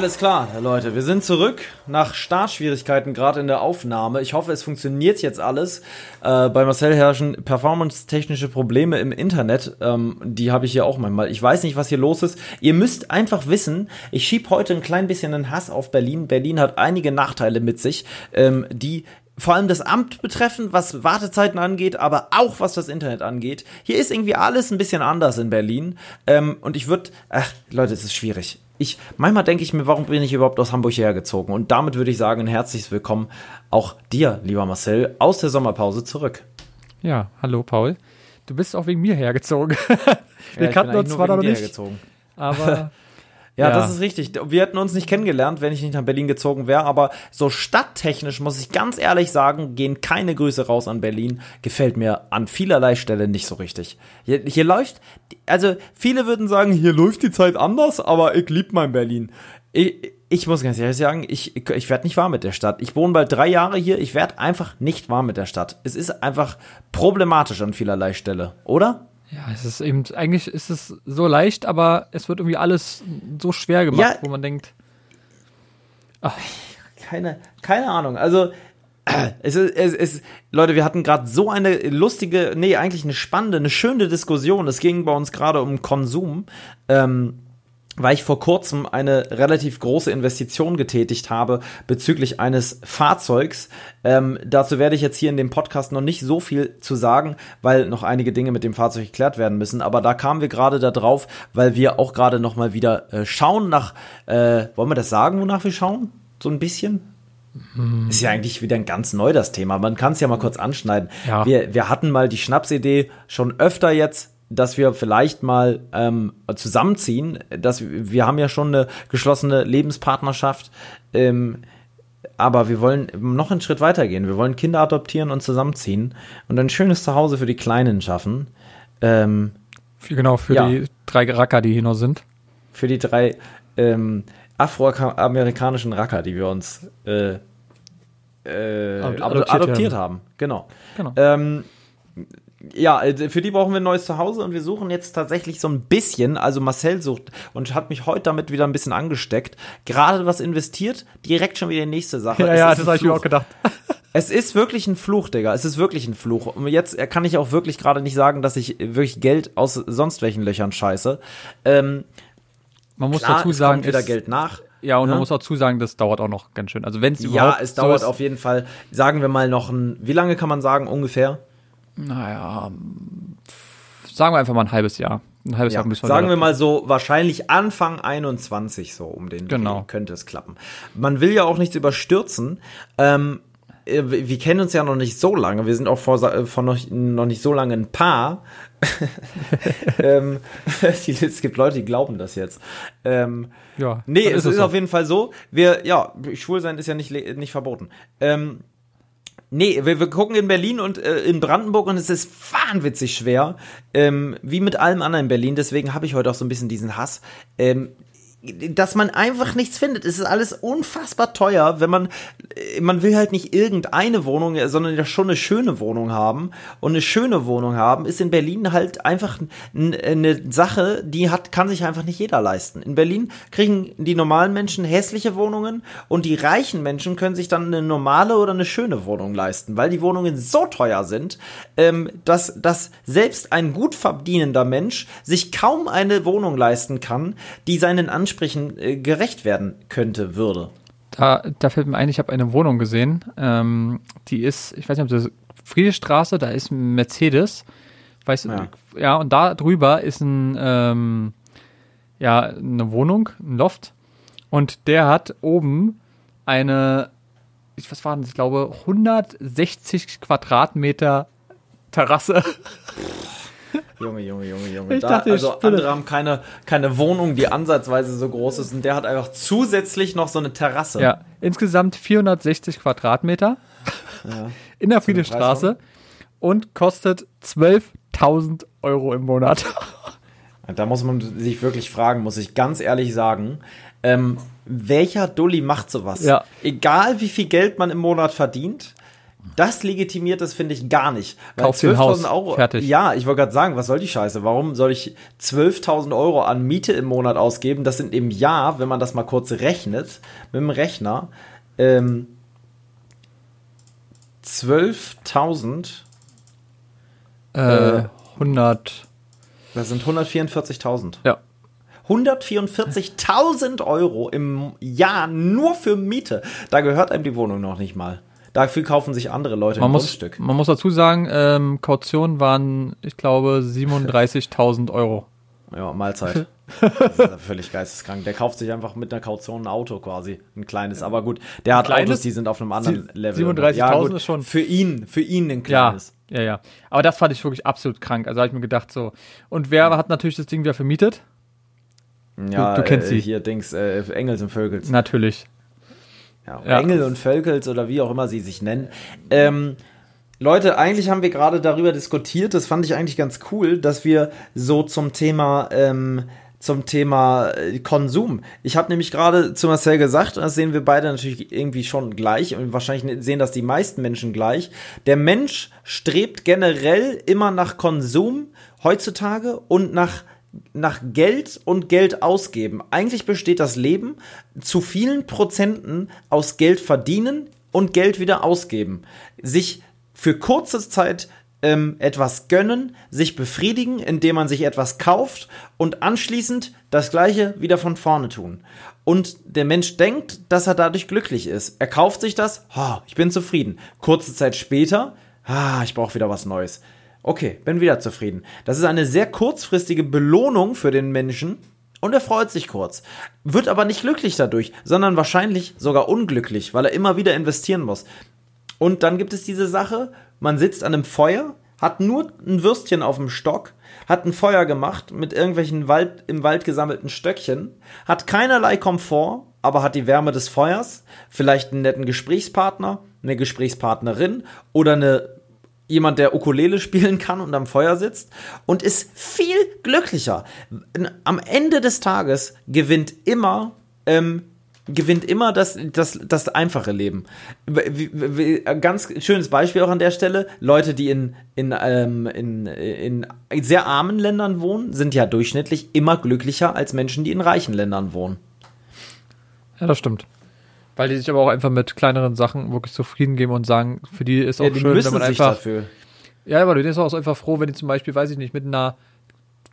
Alles klar, Leute, wir sind zurück nach Startschwierigkeiten gerade in der Aufnahme. Ich hoffe, es funktioniert jetzt alles. Äh, bei Marcel herrschen performance-technische Probleme im Internet. Ähm, die habe ich hier auch manchmal. Ich weiß nicht, was hier los ist. Ihr müsst einfach wissen, ich schieb heute ein klein bisschen einen Hass auf Berlin. Berlin hat einige Nachteile mit sich, ähm, die vor allem das Amt betreffen, was Wartezeiten angeht, aber auch was das Internet angeht. Hier ist irgendwie alles ein bisschen anders in Berlin. Ähm, und ich würde, ach, Leute, es ist schwierig ich, manchmal denke ich mir, warum bin ich überhaupt aus Hamburg hergezogen? Und damit würde ich sagen, ein herzliches Willkommen auch dir, lieber Marcel, aus der Sommerpause zurück. Ja, hallo Paul. Du bist auch wegen mir hergezogen. Wir ja, kannten uns zwar noch nicht, hergezogen. aber Ja, ja, das ist richtig. Wir hätten uns nicht kennengelernt, wenn ich nicht nach Berlin gezogen wäre. Aber so stadttechnisch muss ich ganz ehrlich sagen, gehen keine Grüße raus an Berlin. Gefällt mir an vielerlei Stelle nicht so richtig. Hier, hier läuft, also viele würden sagen, hier läuft die Zeit anders, aber ich lieb mein Berlin. Ich, ich muss ganz ehrlich sagen, ich, ich werde nicht warm mit der Stadt. Ich wohne bald drei Jahre hier, ich werde einfach nicht warm mit der Stadt. Es ist einfach problematisch an vielerlei Stelle, oder? Ja, es ist eben, eigentlich ist es so leicht, aber es wird irgendwie alles so schwer gemacht, ja, wo man denkt. Ach. Keine, keine Ahnung. Also, es ist, es ist, Leute, wir hatten gerade so eine lustige, nee, eigentlich eine spannende, eine schöne Diskussion. Es ging bei uns gerade um Konsum. Ähm, weil ich vor kurzem eine relativ große Investition getätigt habe bezüglich eines Fahrzeugs. Ähm, dazu werde ich jetzt hier in dem Podcast noch nicht so viel zu sagen, weil noch einige Dinge mit dem Fahrzeug geklärt werden müssen. Aber da kamen wir gerade da drauf, weil wir auch gerade noch mal wieder äh, schauen nach, äh, wollen wir das sagen, wonach wir schauen? So ein bisschen? Hm. Ist ja eigentlich wieder ein ganz neu das Thema. Man kann es ja mal kurz anschneiden. Ja. Wir, wir hatten mal die Schnapsidee schon öfter jetzt dass wir vielleicht mal ähm, zusammenziehen. Dass wir, wir haben ja schon eine geschlossene Lebenspartnerschaft, ähm, aber wir wollen noch einen Schritt weiter gehen. Wir wollen Kinder adoptieren und zusammenziehen und ein schönes Zuhause für die Kleinen schaffen. Ähm, für, genau, für ja, die drei Racker, die hier noch sind. Für die drei ähm, afroamerikanischen Racker, die wir uns äh, äh, adoptiert, adoptiert haben. haben. Genau. genau. Ja, äh, für die brauchen wir ein neues Zuhause und wir suchen jetzt tatsächlich so ein bisschen, also Marcel sucht und hat mich heute damit wieder ein bisschen angesteckt, gerade was investiert, direkt schon wieder die nächste Sache. Ja, es ja, das habe ich mir auch gedacht. Es ist wirklich ein Fluch, Digga. Es ist wirklich ein Fluch. Und jetzt kann ich auch wirklich gerade nicht sagen, dass ich wirklich Geld aus sonst welchen Löchern scheiße. Ähm, man muss klar, dazu sagen, kommt wieder Geld nach. Ja, und ne? man muss auch zusagen, das dauert auch noch ganz schön. Also wenn es überhaupt Ja, es dauert auf jeden Fall, sagen wir mal noch ein, wie lange kann man sagen ungefähr? Naja, sagen wir einfach mal ein halbes Jahr. Ein halbes ja, Jahr müssen wir Sagen wir mal so, wahrscheinlich Anfang 21 so um den genau. könnte es klappen. Man will ja auch nichts überstürzen. Ähm, äh, wir kennen uns ja noch nicht so lange. Wir sind auch vor, äh, vor noch, noch nicht so lange ein Paar. ähm, es gibt Leute, die glauben das jetzt. Ähm, ja. Nee, es ist, so. auf jeden Fall so. Wir, ja, schwul sein ist ja nicht, nicht verboten. Ähm, Nee, wir, wir gucken in Berlin und äh, in Brandenburg und es ist wahnwitzig schwer, ähm, wie mit allem anderen in Berlin. Deswegen habe ich heute auch so ein bisschen diesen Hass. Ähm, dass man einfach nichts findet. Es ist alles unfassbar teuer, wenn man, man will halt nicht irgendeine Wohnung, sondern ja schon eine schöne Wohnung haben. Und eine schöne Wohnung haben ist in Berlin halt einfach eine Sache, die hat, kann sich einfach nicht jeder leisten. In Berlin kriegen die normalen Menschen hässliche Wohnungen und die reichen Menschen können sich dann eine normale oder eine schöne Wohnung leisten, weil die Wohnungen so teuer sind, ähm, dass, dass selbst ein gut verdienender Mensch sich kaum eine Wohnung leisten kann, die seinen Ansprüchen Ansprüchen äh, gerecht werden könnte, würde. Da, da fällt mir ein, ich habe eine Wohnung gesehen, ähm, die ist, ich weiß nicht, ob das Friedestraße, da ist ein Mercedes, weißt ja. ja, und da drüber ist ein, ähm, ja, eine Wohnung, ein Loft, und der hat oben eine, ich, was war das, ich glaube, 160 Quadratmeter Terrasse. Junge, Junge, Junge, Junge. Ich da, dachte, also andere haben keine, keine Wohnung, die ansatzweise so groß ist und der hat einfach zusätzlich noch so eine Terrasse. Ja, insgesamt 460 Quadratmeter ja. in der Friedestraße und kostet 12.000 Euro im Monat. Da muss man sich wirklich fragen, muss ich ganz ehrlich sagen, ähm, welcher Dulli macht sowas? Ja. Egal wie viel Geld man im Monat verdient, Das legitimiert das, finde ich, gar nicht. Weil Kauf 12.000 Euro. Fertig. Ja, ich wollte gerade sagen, was soll die Scheiße? Warum soll ich 12.000 Euro an Miete im Monat ausgeben? Das sind im Jahr, wenn man das mal kurz rechnet, mit dem Rechner, ähm, 12.000. Äh, 100. Das sind 144.000. Ja. 144.000 Euro im Jahr nur für Miete. Da gehört einem die Wohnung noch nicht mal. Dafür kaufen sich andere Leute man ein muss, Grundstück. Man muss dazu sagen, ähm, Kaution waren, ich glaube, 37.000 Euro. Ja, Mahlzeit. das ist völlig geisteskrank. Der kauft sich einfach mit einer Kaution ein Auto quasi. Ein kleines. Aber gut, der hat kleines, Autos, die sind auf einem anderen Level. 37.000 ja, ist schon. Für ihn, für ihn ein kleines. Ja, ja, ja. Aber das fand ich wirklich absolut krank. Also habe ich mir gedacht so. Und wer hat natürlich das Ding wieder vermietet? Ja, du, du kennst äh, sie. Hier Dings, äh, Engels und Völkels. Natürlich. Ja, ja. Engel und Völkels oder wie auch immer sie sich nennen. Ähm, Leute, eigentlich haben wir gerade darüber diskutiert, das fand ich eigentlich ganz cool, dass wir so zum Thema ähm, zum Thema äh, Konsum. Ich habe nämlich gerade zu Marcel gesagt, das sehen wir beide natürlich irgendwie schon gleich und wahrscheinlich sehen das die meisten Menschen gleich. Der Mensch strebt generell immer nach Konsum heutzutage und nach nach Geld und Geld ausgeben. Eigentlich besteht das Leben zu vielen Prozenten aus Geld verdienen und Geld wieder ausgeben. Sich für kurze Zeit ähm, etwas gönnen, sich befriedigen, indem man sich etwas kauft und anschließend das gleiche wieder von vorne tun. Und der Mensch denkt, dass er dadurch glücklich ist. Er kauft sich das, oh, ich bin zufrieden. Kurze Zeit später, ah, ich brauche wieder was Neues. Okay, bin wieder zufrieden. Das ist eine sehr kurzfristige Belohnung für den Menschen und er freut sich kurz. Wird aber nicht glücklich dadurch, sondern wahrscheinlich sogar unglücklich, weil er immer wieder investieren muss. Und dann gibt es diese Sache, man sitzt an einem Feuer, hat nur ein Würstchen auf dem Stock, hat ein Feuer gemacht mit irgendwelchen Wald, im Wald gesammelten Stöckchen, hat keinerlei Komfort, aber hat die Wärme des Feuers, vielleicht einen netten Gesprächspartner, eine Gesprächspartnerin oder eine jemand, der Ukulele spielen kann und am Feuer sitzt und ist viel glücklicher. Am Ende des Tages gewinnt immer ähm, gewinnt immer das, das, das einfache Leben. Ganz schönes Beispiel auch an der Stelle. Leute, die in, in, ähm, in, in sehr armen Ländern wohnen, sind ja durchschnittlich immer glücklicher als Menschen, die in reichen Ländern wohnen. Ja, das stimmt. Weil die sich aber auch einfach mit kleineren Sachen wirklich zufrieden geben und sagen, für die ist auch ja, schön, wenn man einfach. Dafür. Ja, aber du bist auch einfach froh, wenn die zum Beispiel, weiß ich nicht, mit einer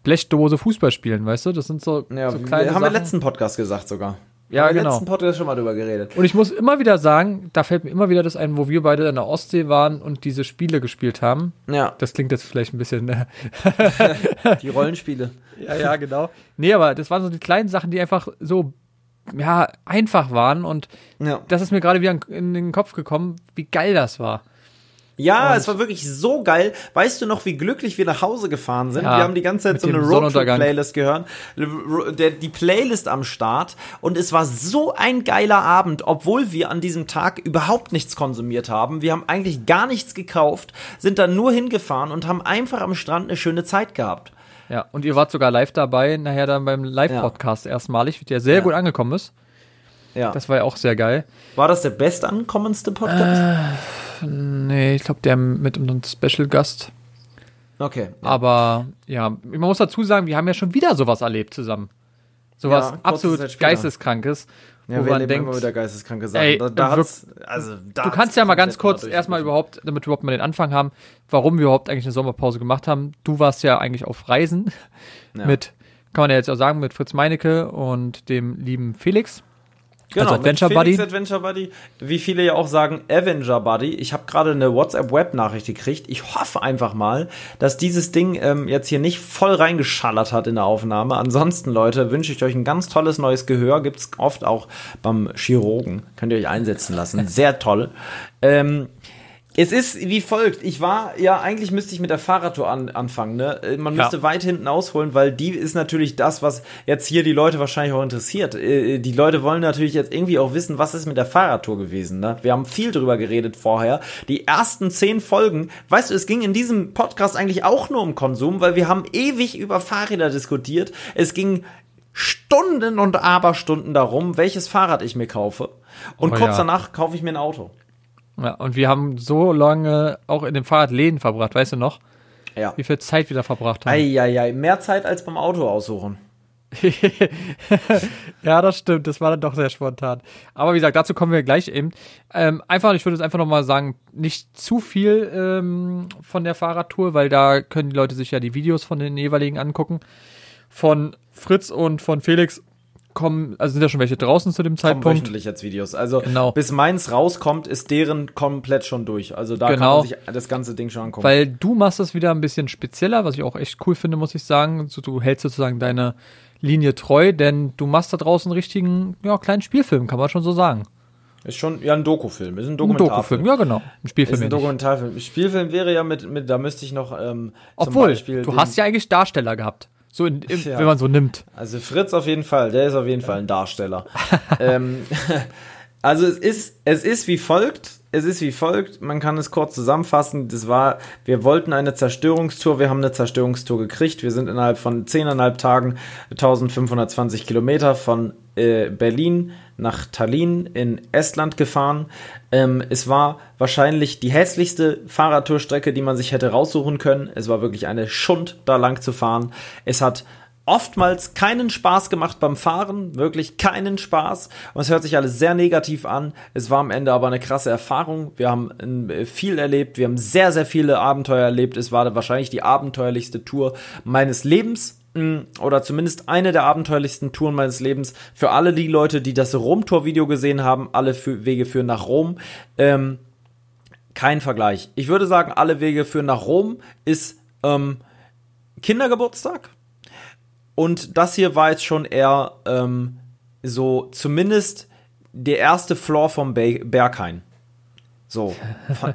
Blechdose Fußball spielen, weißt du? Das sind so, ja, so kleine. Haben wir im letzten Podcast gesagt sogar. Ja, genau. Im letzten Podcast schon mal drüber geredet. Und ich muss immer wieder sagen, da fällt mir immer wieder das ein, wo wir beide in der Ostsee waren und diese Spiele gespielt haben. Ja. Das klingt jetzt vielleicht ein bisschen. Äh die Rollenspiele. Ja, ja, genau. Nee, aber das waren so die kleinen Sachen, die einfach so ja, einfach waren und ja. das ist mir gerade wieder in den Kopf gekommen, wie geil das war. Ja, und es war wirklich so geil. Weißt du noch, wie glücklich wir nach Hause gefahren sind? Ja, wir haben die ganze Zeit so eine Roadtrip-Playlist gehört. Die Playlist am Start. Und es war so ein geiler Abend, obwohl wir an diesem Tag überhaupt nichts konsumiert haben. Wir haben eigentlich gar nichts gekauft, sind dann nur hingefahren und haben einfach am Strand eine schöne Zeit gehabt. Ja, und ihr wart sogar live dabei, nachher dann beim Live-Podcast ja. erstmalig, der sehr ja. gut angekommen ist. Ja. Das war ja auch sehr geil. War das der bestankommenste Podcast? Äh, nee, ich glaube, der mit unserem Special-Gast. Okay. Ja. Aber ja, man muss dazu sagen, wir haben ja schon wieder sowas erlebt zusammen. Sowas absolut geisteskrankes. Ja, wo man denkt, immer wieder geisteskranke Sachen. Ey, da, da also, da du kannst ja mal ganz kurz erstmal überhaupt, damit wir überhaupt mal den Anfang haben, warum wir überhaupt eigentlich eine Sommerpause gemacht haben. Du warst ja eigentlich auf Reisen ja. mit, kann man ja jetzt auch sagen, mit Fritz Meinecke und dem lieben Felix. Genau, also Adventure Buddy. Adventure Buddy. Wie viele ja auch sagen, Avenger Buddy. Ich habe gerade eine WhatsApp-Web-Nachricht gekriegt. Ich hoffe einfach mal, dass dieses Ding ähm, jetzt hier nicht voll reingeschallert hat in der Aufnahme. Ansonsten, Leute, wünsche ich euch ein ganz tolles neues Gehör. Gibt's oft auch beim Chirurgen. Könnt ihr euch einsetzen lassen. Sehr toll. Ähm, es ist wie folgt. Ich war, ja, eigentlich müsste ich mit der Fahrradtour an, anfangen. Ne? Äh, man müsste ja. weit hinten ausholen, weil die ist natürlich das, was jetzt hier die Leute wahrscheinlich auch interessiert. Äh, die Leute wollen natürlich jetzt irgendwie auch wissen, was ist mit der Fahrradtour gewesen. Ne? Wir haben viel drüber geredet vorher. Die ersten zehn Folgen, weißt du, es ging in diesem Podcast eigentlich auch nur um Konsum, weil wir haben ewig über Fahrräder diskutiert. Es ging Stunden und Aberstunden darum, welches Fahrrad ich mir kaufe. Und oh, kurz ja. danach kaufe ich mir ein Auto. Ja, und wir haben so lange auch in dem Fahrradläden verbracht, weißt du noch? Ja. Wie viel Zeit wir da verbracht haben. Eieiei, mehr Zeit als beim Auto aussuchen. ja, das stimmt. Das war dann doch sehr spontan. Aber wie gesagt, dazu kommen wir gleich eben. Ähm, einfach, ich würde jetzt einfach nochmal sagen, nicht zu viel ähm, von der Fahrradtour, weil da können die Leute sich ja die Videos von den jeweiligen angucken. Von Fritz und von Felix kommen, also sind ja schon welche draußen zu dem Kommen Zeitpunkt. wöchentlich jetzt Videos. Also Genau. bis meins rauskommt, ist deren komplett schon durch. Also da kann Genau. man sich das ganze Ding schon angucken. Weil du machst das wieder ein bisschen spezieller, was ich auch echt cool finde, muss ich sagen. So, Du hältst sozusagen deine Linie treu, denn du machst da draußen einen richtigen, ja, kleinen Spielfilm, kann man schon so sagen. ist schon ja ein Dokufilm, ist ein Ein Dokumentarfilm. Dokufilm, ja genau. Ein Spielfilm. Ist ein. Dokumentarfilm. Spielfilm wäre ja mit, mit da müsste ich noch ähm, zum Obwohl, Beispiel du hast ja eigentlich Darsteller gehabt. So, in, im, Ja. wenn man so nimmt. Also Fritz auf jeden Fall, der ist auf jeden Fall ein Darsteller. ähm, also es ist, es ist wie folgt. Es ist wie folgt, man kann es kurz zusammenfassen. Das war, wir wollten eine Zerstörungstour, wir haben eine Zerstörungstour gekriegt. Wir sind innerhalb von zehneinhalb Tagen 1520 Kilometer von äh, Berlin nach Tallinn in Estland gefahren. Ähm, es war wahrscheinlich die hässlichste Fahrradtourstrecke, die man sich hätte raussuchen können. Es war wirklich eine Schund, da lang zu fahren. Es hat oftmals keinen Spaß gemacht beim Fahren, wirklich keinen Spaß. Und es hört sich alles sehr negativ an. Es war am Ende aber eine krasse Erfahrung. Wir haben äh, viel erlebt, wir haben sehr, sehr viele Abenteuer erlebt. Es war wahrscheinlich die abenteuerlichste Tour meines Lebens. Oder zumindest eine der abenteuerlichsten Touren meines Lebens. Für alle die Leute, die das Rom-Tour-Video gesehen haben, alle Wege führen nach Rom. Ähm, kein Vergleich. Ich würde sagen, alle Wege führen nach Rom ist ähm, Kindergeburtstag. Und das hier war jetzt schon eher ähm, so zumindest der erste Floor vom Be Berghain. So,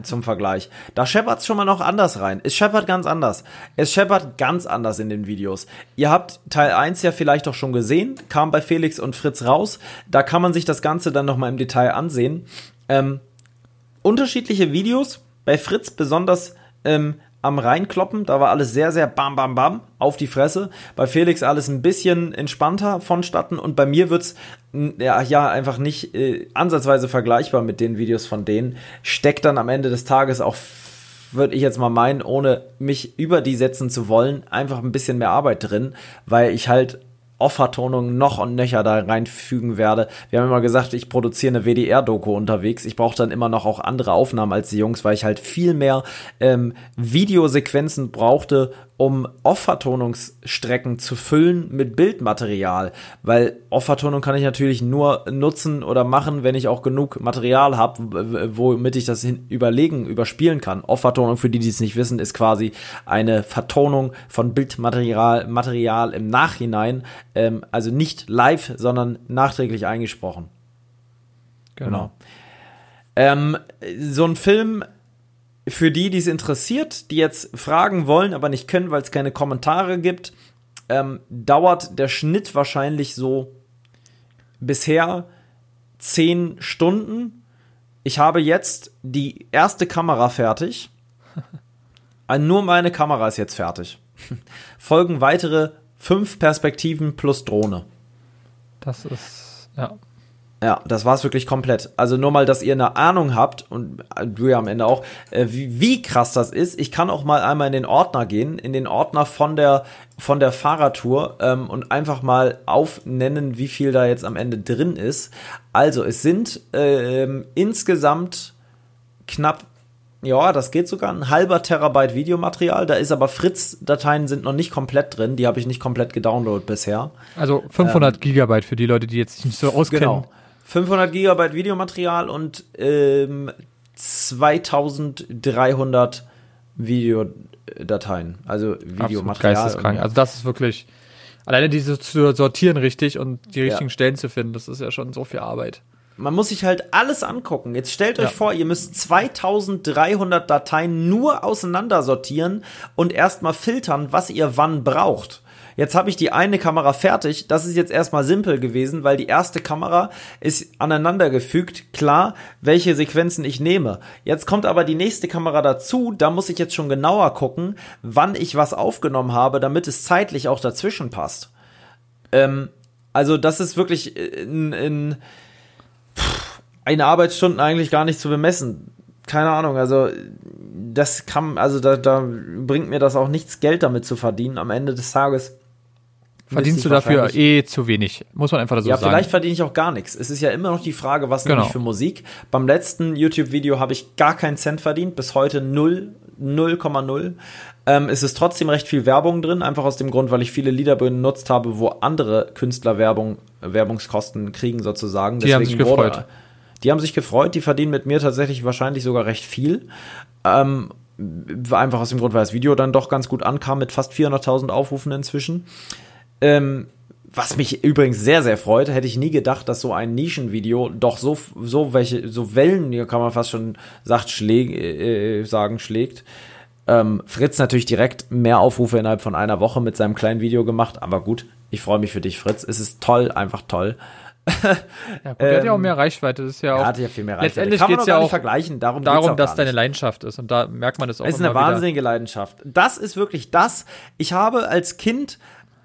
zum Vergleich. Da scheppert's schon mal noch anders rein. Es scheppert ganz anders. Es scheppert ganz anders in den Videos. Ihr habt Teil 1 ja vielleicht auch schon gesehen, kam bei Felix und Fritz raus. Da kann man sich das Ganze dann nochmal im Detail ansehen. Ähm, unterschiedliche Videos. Bei Fritz besonders ähm, am Reinkloppen. Da war alles sehr, sehr bam, bam, bam auf die Fresse. Bei Felix alles ein bisschen entspannter vonstatten. Und bei mir wird's n- ja, ja einfach nicht äh, ansatzweise vergleichbar mit den Videos von denen. Steckt dann am Ende des Tages auch würde ich jetzt mal meinen, ohne mich über die setzen zu wollen, einfach ein bisschen mehr Arbeit drin, weil ich halt Off-Vertonungen noch und nöcher da reinfügen werde. Wir haben immer gesagt, ich produziere eine WDR-Doku unterwegs. Ich brauche dann immer noch auch andere Aufnahmen als die Jungs, weil ich halt viel mehr ähm, Videosequenzen brauchte, um Off-Vertonungsstrecken zu füllen mit Bildmaterial. Weil Off-Vertonung kann ich natürlich nur nutzen oder machen, wenn ich auch genug Material habe, womit ich das überlegen, überspielen kann. Off-Vertonung, für die, die es nicht wissen, ist quasi eine Vertonung von Bildmaterial Material im Nachhinein. Ähm, also nicht live, sondern nachträglich eingesprochen. Genau. Ähm, so ein Film, für die, die es interessiert, die jetzt fragen wollen, aber nicht können, weil es keine Kommentare gibt, ähm, dauert der Schnitt wahrscheinlich so bisher zehn Stunden. Ich habe jetzt die erste Kamera fertig. Äh, Nur meine Kamera ist jetzt fertig. Folgen weitere fünf Perspektiven plus Drohne. Das ist, ja. Ja, das war's wirklich komplett. Also nur mal, dass ihr eine Ahnung habt und äh, du ja am Ende auch, äh, wie, wie krass das ist. Ich kann auch mal einmal in den Ordner gehen, in den Ordner von der von der Fahrradtour ähm, und einfach mal aufnennen, wie viel da jetzt am Ende drin ist. Also es sind ähm, insgesamt knapp ja, das geht sogar. Ein halber Terabyte Videomaterial. Da ist aber Fritz-Dateien sind noch nicht komplett drin. Die habe ich nicht komplett gedownloadet bisher. Also 500 Gigabyte für die Leute, die jetzt nicht so auskennen. Genau. 500 Gigabyte Videomaterial und ähm, 2300 Videodateien. Also Videomaterial. geisteskrank. Also das ist wirklich, alleine diese zu sortieren richtig und die richtigen Stellen zu finden, das ist ja schon so viel Arbeit. Man muss sich halt alles angucken. Jetzt stellt euch Ja. vor, ihr müsst 2300 Dateien nur auseinandersortieren und erstmal filtern, was ihr wann braucht. Jetzt habe ich die eine Kamera fertig. Das ist jetzt erstmal simpel gewesen, weil die erste Kamera ist aneinandergefügt. Klar, welche Sequenzen ich nehme. Jetzt kommt aber die nächste Kamera dazu. Da muss ich jetzt schon genauer gucken, wann ich was aufgenommen habe, damit es zeitlich auch dazwischen passt. Ähm, also das ist wirklich in, in eine Arbeitsstunden eigentlich gar nicht zu bemessen. keine Ahnung, also das kann, also da, da bringt mir das auch nichts Geld damit zu verdienen. Am Ende des Tages verdienst du dafür eh zu wenig, muss man einfach so ja, sagen. Ja, vielleicht verdiene ich auch gar nichts. Es ist ja immer noch die Frage, was genau. nehme ich für Musik. Beim letzten YouTube-Video habe ich gar keinen Cent verdient, bis heute 0, 0,0. Ähm, es ist trotzdem recht viel Werbung drin, einfach aus dem Grund, weil ich viele Lieder benutzt habe, wo andere Künstler Werbung, Werbungskosten kriegen sozusagen. Die Deswegen haben sich gefreut. Wurde, die haben sich gefreut, die verdienen mit mir tatsächlich wahrscheinlich sogar recht viel. Ähm, einfach aus dem Grund, weil das Video dann doch ganz gut ankam mit fast 400.000 Aufrufen inzwischen. Ähm, was mich übrigens sehr, sehr freut, hätte ich nie gedacht, dass so ein Nischenvideo doch so, so welche, so Wellen, hier kann man fast schon sagt, schläg, äh, sagen, schlägt. Ähm, Fritz natürlich direkt mehr Aufrufe innerhalb von einer Woche mit seinem kleinen Video gemacht, aber gut, ich freue mich für dich, Fritz. Es ist toll, einfach toll. ja, gut, der hat ja auch mehr Reichweite. Das ist ja auch, hat ja viel mehr Reichweite. Letztendlich geht es ja auch vergleichen. Darum, darum dass deine Leidenschaft ist. Und da merkt man das auch. Es ist eine wahnsinnige wieder. Leidenschaft. Das ist wirklich das. Ich habe als Kind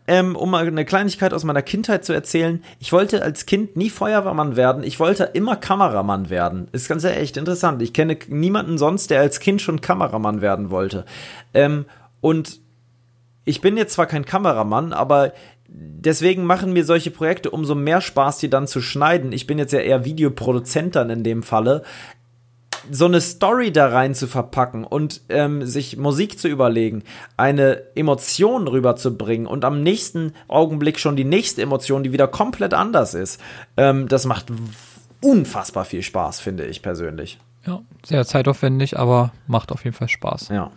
ähm, um mal eine Kleinigkeit aus meiner Kindheit zu erzählen. Ich wollte als Kind nie Feuerwehrmann werden. Ich wollte immer Kameramann werden. Ist ganz echt interessant. Ich kenne niemanden sonst, der als Kind schon Kameramann werden wollte. Ähm, und ich bin jetzt zwar kein Kameramann, aber deswegen machen mir solche Projekte umso mehr Spaß, die dann zu schneiden. Ich bin jetzt ja eher Videoproduzent dann in dem Falle so eine Story da rein zu verpacken und ähm, sich Musik zu überlegen, eine Emotion rüberzubringen und am nächsten Augenblick schon die nächste Emotion, die wieder komplett anders ist, ähm, das macht unfassbar viel Spaß, finde ich persönlich. Ja, sehr zeitaufwendig, aber macht auf jeden Fall Spaß. Ja.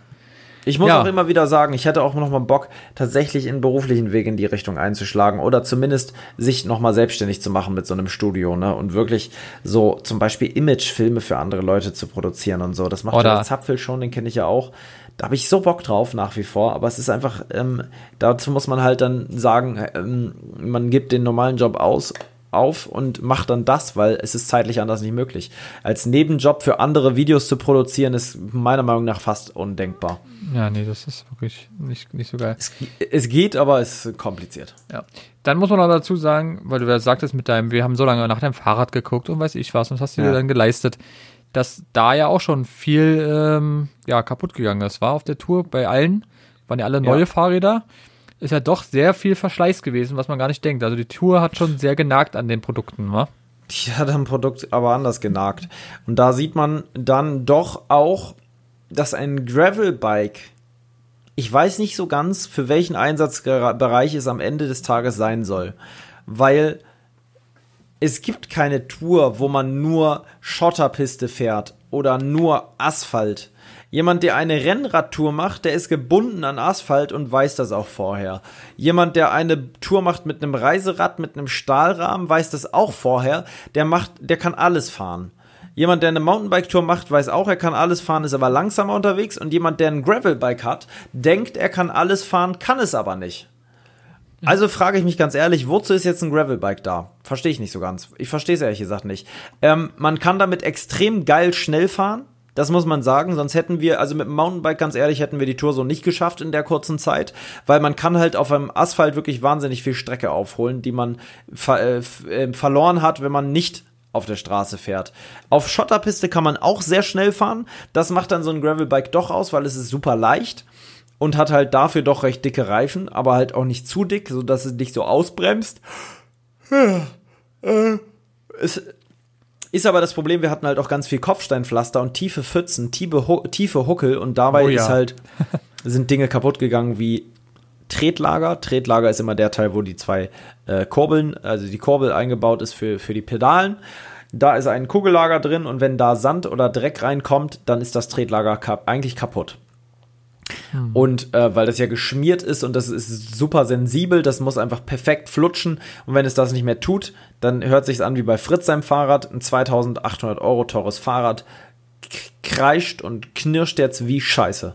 Ich muss ja. auch immer wieder sagen, ich hätte auch noch mal Bock, tatsächlich in beruflichen Weg in die Richtung einzuschlagen oder zumindest sich noch mal selbstständig zu machen mit so einem Studio, ne? Und wirklich so zum Beispiel Imagefilme für andere Leute zu produzieren und so. Das macht oder der Zapfel schon, den kenne ich ja auch. Da habe ich so Bock drauf nach wie vor, aber es ist einfach, ähm, dazu muss man halt dann sagen, ähm, man gibt den normalen Job aus auf und macht dann das, weil es ist zeitlich anders nicht möglich. Als Nebenjob für andere Videos zu produzieren, ist meiner Meinung nach fast undenkbar. Ja, nee, das ist wirklich nicht, nicht so geil. Es, es geht, aber es ist kompliziert. Ja. Dann muss man auch dazu sagen, weil du ja sagtest mit deinem, wir haben so lange nach deinem Fahrrad geguckt und weiß ich was, und was hast du ja. dir dann geleistet, dass da ja auch schon viel ähm, ja, kaputt gegangen ist. War auf der Tour bei allen, waren ja alle neue ja. Fahrräder ist ja doch sehr viel Verschleiß gewesen, was man gar nicht denkt. Also die Tour hat schon sehr genagt an den Produkten, wa? Die hat am Produkt aber anders genagt. Und da sieht man dann doch auch, dass ein Gravelbike, ich weiß nicht so ganz, für welchen Einsatzbereich es am Ende des Tages sein soll. Weil es gibt keine Tour, wo man nur Schotterpiste fährt oder nur Asphalt. Jemand, der eine Rennradtour macht, der ist gebunden an Asphalt und weiß das auch vorher. Jemand, der eine Tour macht mit einem Reiserad, mit einem Stahlrahmen, weiß das auch vorher. Der macht, der kann alles fahren. Jemand, der eine Mountainbike-Tour macht, weiß auch, er kann alles fahren, ist aber langsamer unterwegs. Und jemand, der ein Gravelbike hat, denkt, er kann alles fahren, kann es aber nicht. Also frage ich mich ganz ehrlich, wozu ist jetzt ein Gravelbike da? Verstehe ich nicht so ganz. Ich verstehe es ehrlich gesagt nicht. Ähm, man kann damit extrem geil schnell fahren. Das muss man sagen, sonst hätten wir, also mit dem Mountainbike, ganz ehrlich, hätten wir die Tour so nicht geschafft in der kurzen Zeit, weil man kann halt auf einem Asphalt wirklich wahnsinnig viel Strecke aufholen, die man ver äh, äh, verloren hat, wenn man nicht auf der Straße fährt. Auf Schotterpiste kann man auch sehr schnell fahren. Das macht dann so ein Gravelbike doch aus, weil es ist super leicht und hat halt dafür doch recht dicke Reifen, aber halt auch nicht zu dick, so dass es dich so ausbremst. Es, ist aber das Problem, wir hatten halt auch ganz viel Kopfsteinpflaster und tiefe Pfützen, tiefe, tiefe Huckel und dabei oh, ja. ist halt, sind Dinge kaputt gegangen wie Tretlager. Tretlager ist immer der Teil, wo die zwei äh, Kurbeln, also die Kurbel eingebaut ist für, für die Pedalen. Da ist ein Kugellager drin und wenn da Sand oder Dreck reinkommt, dann ist das Tretlager kap eigentlich kaputt. Und äh, weil das ja geschmiert ist und das ist super sensibel, das muss einfach perfekt flutschen. Und wenn es das nicht mehr tut, dann hört sich an wie bei Fritz seinem Fahrrad. Ein 2800 Euro teures Fahrrad kreischt und knirscht jetzt wie Scheiße.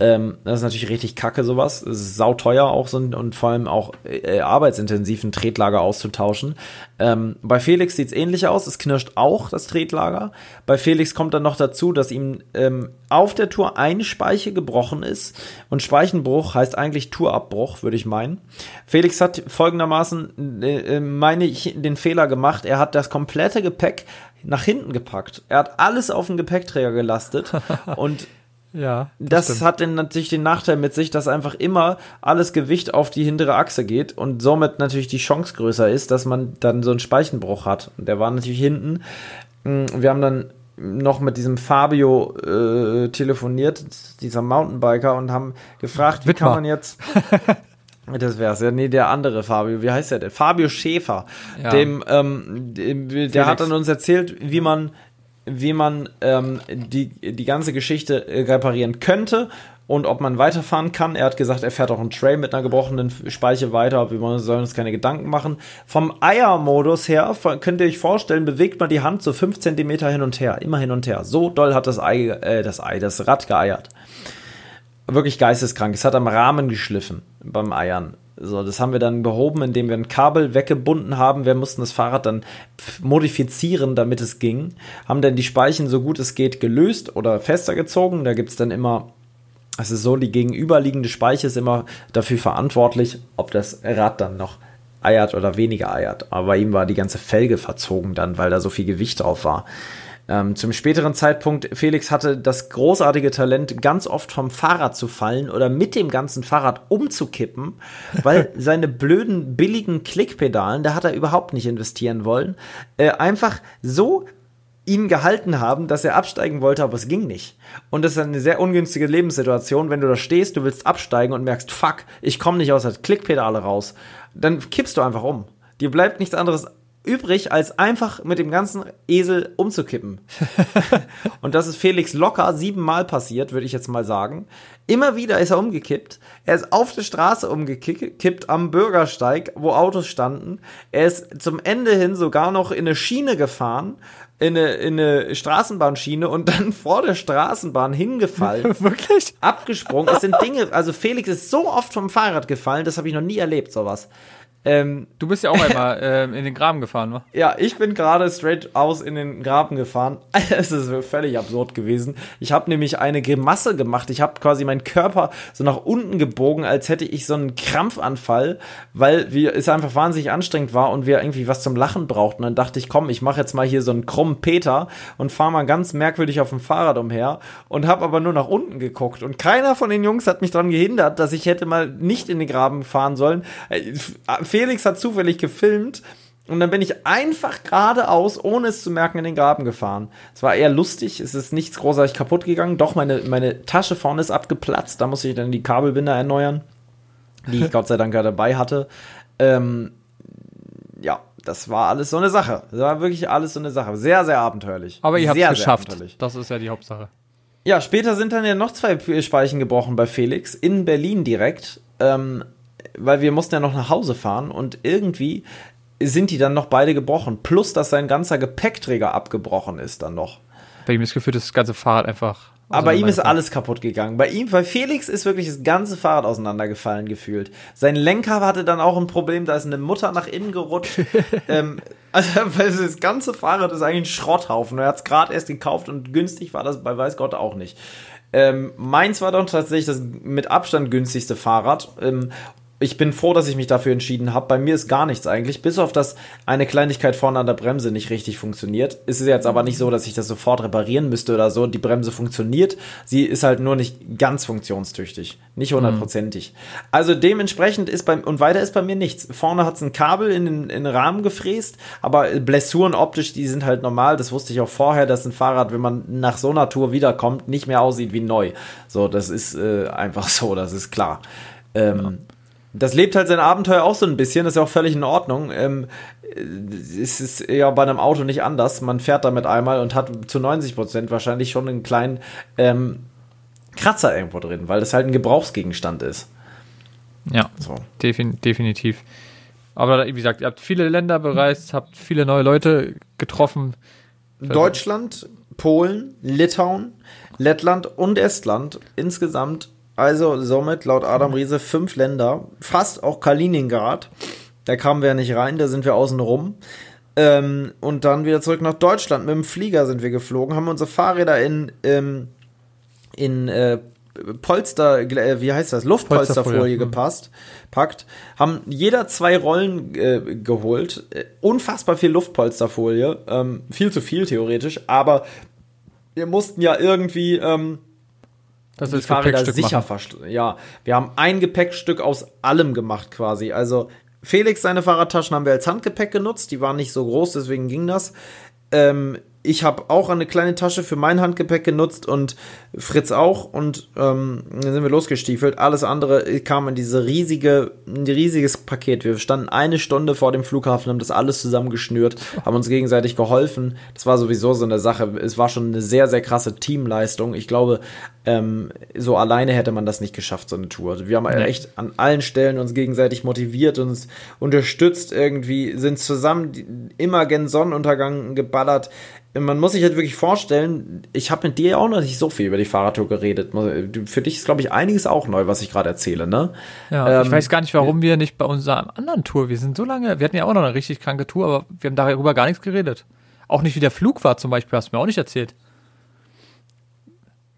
Ähm, das ist natürlich richtig kacke, sowas. Es ist sauteuer auch so und vor allem auch äh, arbeitsintensiv ein Tretlager auszutauschen. Ähm, bei Felix sieht es ähnlich aus. Es knirscht auch das Tretlager. Bei Felix kommt dann noch dazu, dass ihm ähm, auf der Tour eine Speiche gebrochen ist. Und Speichenbruch heißt eigentlich Tourabbruch, würde ich meinen. Felix hat folgendermaßen, äh, äh meine ich, den Fehler gemacht. Er hat das komplette Gepäck nach hinten gepackt. Er hat alles auf den Gepäckträger gelastet und ja. Das, das hat dann natürlich den Nachteil mit sich, dass einfach immer alles Gewicht auf die hintere Achse geht und somit natürlich die Chance größer ist, dass man dann so einen Speichenbruch hat. Und der war natürlich hinten. Mm, wir haben dann noch mit diesem Fabio äh, telefoniert, dieser Mountainbiker, und haben gefragt, wie Wittmer. kann man jetzt. Das wär's ja, nee, der andere Fabio, wie heißt der denn? Fabio Schäfer. Ja. Dem, ähm, dem, der hat dann uns erzählt, wie man wie man ähm, die, die ganze Geschichte äh, reparieren könnte und ob man weiterfahren kann. Er hat gesagt, er fährt auch einen Trail mit einer gebrochenen Speiche weiter. Wir sollen uns keine Gedanken machen. Vom Eiermodus her könnt ihr euch vorstellen, bewegt man die Hand so 5 cm hin und her, immer hin und her. So doll hat das Ei, äh, das Ei, das Rad geeiert. Wirklich geisteskrank. Es hat am Rahmen geschliffen beim Eiern. So, das haben wir dann behoben, indem wir ein Kabel weggebunden haben. Wir mussten das Fahrrad dann modifizieren, damit es ging. Haben dann die Speichen so gut es geht gelöst oder fester gezogen. Da gibt es dann immer, es ist so, die gegenüberliegende Speiche ist immer dafür verantwortlich, ob das Rad dann noch eiert oder weniger eiert. Aber bei ihm war die ganze Felge verzogen dann, weil da so viel Gewicht drauf war. Ähm, zum späteren Zeitpunkt, Felix hatte das großartige Talent, ganz oft vom Fahrrad zu fallen oder mit dem ganzen Fahrrad umzukippen, weil seine blöden, billigen Klickpedalen, da hat er überhaupt nicht investieren wollen, äh, einfach so ihn gehalten haben, dass er absteigen wollte, aber es ging nicht. Und das ist eine sehr ungünstige Lebenssituation, wenn du da stehst, du willst absteigen und merkst, fuck, ich komme nicht aus der Klickpedale raus. Dann kippst du einfach um. Dir bleibt nichts anderes übrig, als einfach mit dem ganzen Esel umzukippen. und das ist Felix locker siebenmal passiert, würde ich jetzt mal sagen. Immer wieder ist er umgekippt. Er ist auf der Straße umgekippt, am Bürgersteig, wo Autos standen. Er ist zum Ende hin sogar noch in eine Schiene gefahren, in eine, in eine Straßenbahnschiene und dann vor der Straßenbahn hingefallen. Wirklich? Abgesprungen. Es sind Dinge, also Felix ist so oft vom Fahrrad gefallen, das habe ich noch nie erlebt, sowas. Ähm, du bist ja auch einmal äh, in den Graben gefahren, wa? Ja, ich bin gerade straight aus in den Graben gefahren. Es ist völlig absurd gewesen. Ich habe nämlich eine Grimasse gemacht. Ich habe quasi meinen Körper so nach unten gebogen, als hätte ich so einen Krampfanfall, weil wir, es einfach wahnsinnig anstrengend war und wir irgendwie was zum Lachen brauchten. dann dachte ich, komm, ich mache jetzt mal hier so einen krummen Peter und fahre mal ganz merkwürdig auf dem Fahrrad umher und habe aber nur nach unten geguckt. Und keiner von den Jungs hat mich daran gehindert, dass ich hätte mal nicht in den Graben fahren sollen äh, Felix hat zufällig gefilmt und dann bin ich einfach geradeaus, ohne es zu merken, in den Graben gefahren. Es war eher lustig, es ist nichts großartig kaputt gegangen. Doch, meine, meine Tasche vorne ist abgeplatzt, da muss ich dann die Kabelbinder erneuern, die ich Gott sei Dank dabei hatte. Ähm, ja, das war alles so eine Sache. Das war wirklich alles so eine Sache. Sehr, sehr abenteuerlich. Aber ihr habt es geschafft. Das ist ja die Hauptsache. Ja, später sind dann ja noch zwei Speichen gebrochen bei Felix, in Berlin direkt. Ähm, weil wir mussten ja noch nach Hause fahren und irgendwie sind die dann noch beide gebrochen. Plus, dass sein ganzer Gepäckträger abgebrochen ist dann noch. Bei ihm ist gefühlt das ganze Fahrrad einfach. Aber bei ihm ist alles kaputt gegangen. Bei ihm, bei Felix ist wirklich das ganze Fahrrad auseinandergefallen gefühlt. Sein Lenker hatte dann auch ein Problem, da ist eine Mutter nach innen gerutscht. ähm, also das ganze Fahrrad ist eigentlich ein Schrotthaufen. Er hat es gerade erst gekauft und günstig war das bei weiß Gott auch nicht. Ähm, meins war doch tatsächlich das mit Abstand günstigste Fahrrad. Ähm, ich bin froh, dass ich mich dafür entschieden habe. Bei mir ist gar nichts eigentlich, bis auf das eine Kleinigkeit vorne an der Bremse nicht richtig funktioniert. Ist es jetzt aber nicht so, dass ich das sofort reparieren müsste oder so. Die Bremse funktioniert. Sie ist halt nur nicht ganz funktionstüchtig. Nicht hundertprozentig. Mhm. Also dementsprechend ist bei, und weiter ist bei mir nichts. Vorne hat es ein Kabel in den, in den Rahmen gefräst, aber Blessuren optisch, die sind halt normal. Das wusste ich auch vorher, dass ein Fahrrad, wenn man nach so einer Tour wiederkommt, nicht mehr aussieht wie neu. So, das ist äh, einfach so, das ist klar. Ähm, ja das lebt halt sein Abenteuer auch so ein bisschen, das ist ja auch völlig in Ordnung. Ähm, es ist ja bei einem Auto nicht anders. Man fährt damit einmal und hat zu 90 Prozent wahrscheinlich schon einen kleinen ähm, Kratzer irgendwo drin, weil das halt ein Gebrauchsgegenstand ist. Ja, so. defin definitiv. Aber wie gesagt, ihr habt viele Länder bereist, habt viele neue Leute getroffen. Deutschland, Polen, Litauen, Lettland und Estland. Insgesamt Also somit laut Adam Riese fünf Länder, fast auch Kaliningrad. Da kamen wir ja nicht rein, da sind wir außen rum. Ähm, und dann wieder zurück nach Deutschland. Mit dem Flieger sind wir geflogen, haben unsere Fahrräder in, ähm, in äh, Polster, äh, wie heißt das, Luftpolsterfolie gepasst, packt, haben jeder zwei Rollen äh, geholt, äh, unfassbar viel Luftpolsterfolie, ähm, viel zu viel theoretisch, aber wir mussten ja irgendwie ähm, das die ist Fahrräder sicher verstellen. Ja, wir haben ein Gepäckstück aus allem gemacht quasi. Also Felix seine Fahrradtaschen haben wir als Handgepäck genutzt, die waren nicht so groß, deswegen ging das. Ähm, ich habe auch eine kleine Tasche für mein Handgepäck genutzt und Fritz auch und ähm, dann sind wir losgestiefelt. Alles andere kam in diese riesige, ein riesiges Paket. Wir standen eine Stunde vor dem Flughafen, haben das alles zusammengeschnürt, haben uns gegenseitig geholfen. Das war sowieso so eine Sache. Es war schon eine sehr, sehr krasse Teamleistung. Ich glaube, ähm, so alleine hätte man das nicht geschafft, so eine Tour. Wir haben nee. echt an allen Stellen uns gegenseitig motiviert, uns unterstützt irgendwie, sind zusammen immer gen Sonnenuntergang geballert man muss sich halt wirklich vorstellen, ich habe mit dir ja auch noch nicht so viel über die Fahrradtour geredet. Für dich ist, glaube ich, einiges auch neu, was ich gerade erzähle, ne? Ja, ähm, ich weiß gar nicht, warum wir nicht bei unserer anderen Tour, wir sind so lange, wir hatten ja auch noch eine richtig kranke Tour, aber wir haben darüber gar nichts geredet. Auch nicht, wie der Flug war zum Beispiel, hast du mir auch nicht erzählt.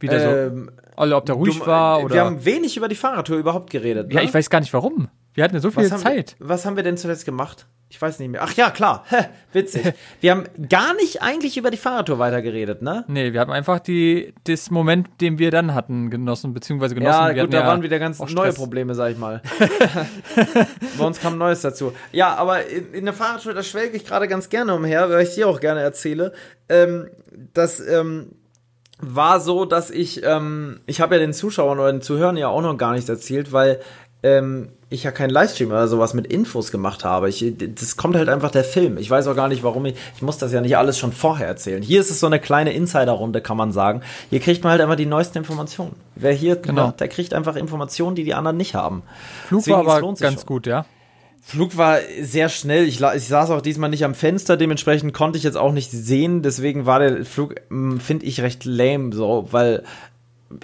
Wie der ähm, so, also ob der ruhig du, war oder. Wir haben wenig über die Fahrradtour überhaupt geredet. Ne? Ja, ich weiß gar nicht warum. Wir hatten ja so viel Zeit. wir, was haben wir denn zuletzt gemacht? Ich weiß nicht mehr. Ach ja, klar. Witzig. Wir haben gar nicht eigentlich über die Fahrradtour weitergeredet, ne? Nee, wir haben einfach die, das Moment, den wir dann hatten, genossen, beziehungsweise genossen. Ja, wir gut, da ja waren wieder ganz neue Probleme, sag ich mal. Bei uns kam Neues dazu. Ja, aber in, in der Fahrradtour, da schwelge ich gerade ganz gerne umher, weil ich dir auch gerne erzähle. Ähm, das ähm, war so, dass ich, ähm, ich habe ja den Zuschauern oder den Zuhörern ja auch noch gar nichts erzählt, weil ähm, ich ja keinen Livestream oder sowas mit Infos gemacht habe. Ich, das kommt halt einfach der Film. Ich weiß auch gar nicht, warum ich. Ich muss das ja nicht alles schon vorher erzählen. Hier ist es so eine kleine Insider-Runde, kann man sagen. Hier kriegt man halt einfach die neuesten Informationen. Wer hier, genau. der kriegt einfach Informationen, die die anderen nicht haben. Flug Deswegen, war aber ganz schon. gut, ja. Flug war sehr schnell. Ich, ich, saß auch diesmal nicht am Fenster, dementsprechend konnte ich jetzt auch nicht sehen. Deswegen war der Flug, hm, finde ich, recht lame, so, weil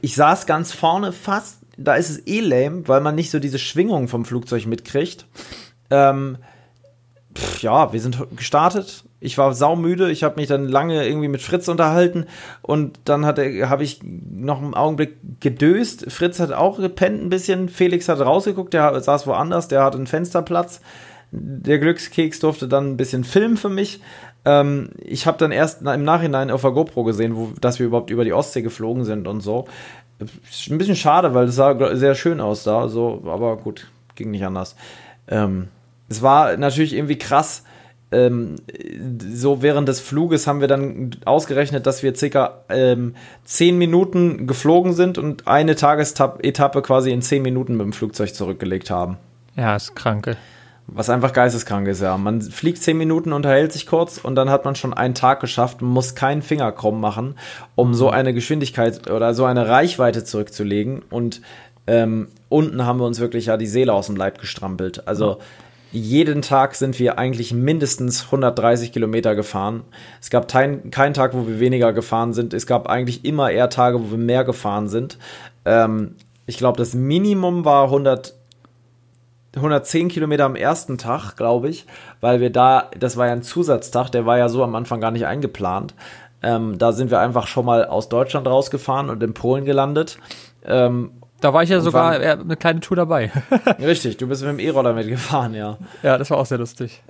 ich saß ganz vorne fast da ist es eh lame, weil man nicht so diese Schwingung vom Flugzeug mitkriegt. Ähm, pff, ja, wir sind gestartet. Ich war saumüde. Ich habe mich dann lange irgendwie mit Fritz unterhalten und dann habe ich noch einen Augenblick gedöst. Fritz hat auch gepennt ein bisschen. Felix hat rausgeguckt. Der saß woanders. Der hatte einen Fensterplatz. Der Glückskeks durfte dann ein bisschen filmen für mich. Ähm, ich habe dann erst im Nachhinein auf der GoPro gesehen, wo, dass wir überhaupt über die Ostsee geflogen sind und so. Ein bisschen schade, weil es sah sehr schön aus da, so, aber gut, ging nicht anders. Ähm, es war natürlich irgendwie krass. Ähm, so während des Fluges haben wir dann ausgerechnet, dass wir circa ähm, 10 Minuten geflogen sind und eine Tagesetappe quasi in 10 Minuten mit dem Flugzeug zurückgelegt haben. Ja, ist kranke. Was einfach geisteskrank ist, ja. Man fliegt zehn Minuten, unterhält sich kurz und dann hat man schon einen Tag geschafft, muss keinen Finger krumm machen, um so mhm. eine Geschwindigkeit oder so eine Reichweite zurückzulegen. Und ähm, unten haben wir uns wirklich ja die Seele aus dem Leib gestrampelt. Also jeden Tag sind wir eigentlich mindestens 130 Kilometer gefahren. Es gab keinen kein Tag, wo wir weniger gefahren sind. Es gab eigentlich immer eher Tage, wo wir mehr gefahren sind. Ähm, ich glaube, das Minimum war 100 110 Kilometer am ersten Tag, glaube ich, weil wir da, das war ja ein Zusatztag, der war ja so am Anfang gar nicht eingeplant. Ähm, da sind wir einfach schon mal aus Deutschland rausgefahren und in Polen gelandet. Ähm, da war ich ja sogar waren, eine kleine Tour dabei. richtig, du bist mit dem E-Roller mitgefahren, ja. Ja, das war auch sehr lustig.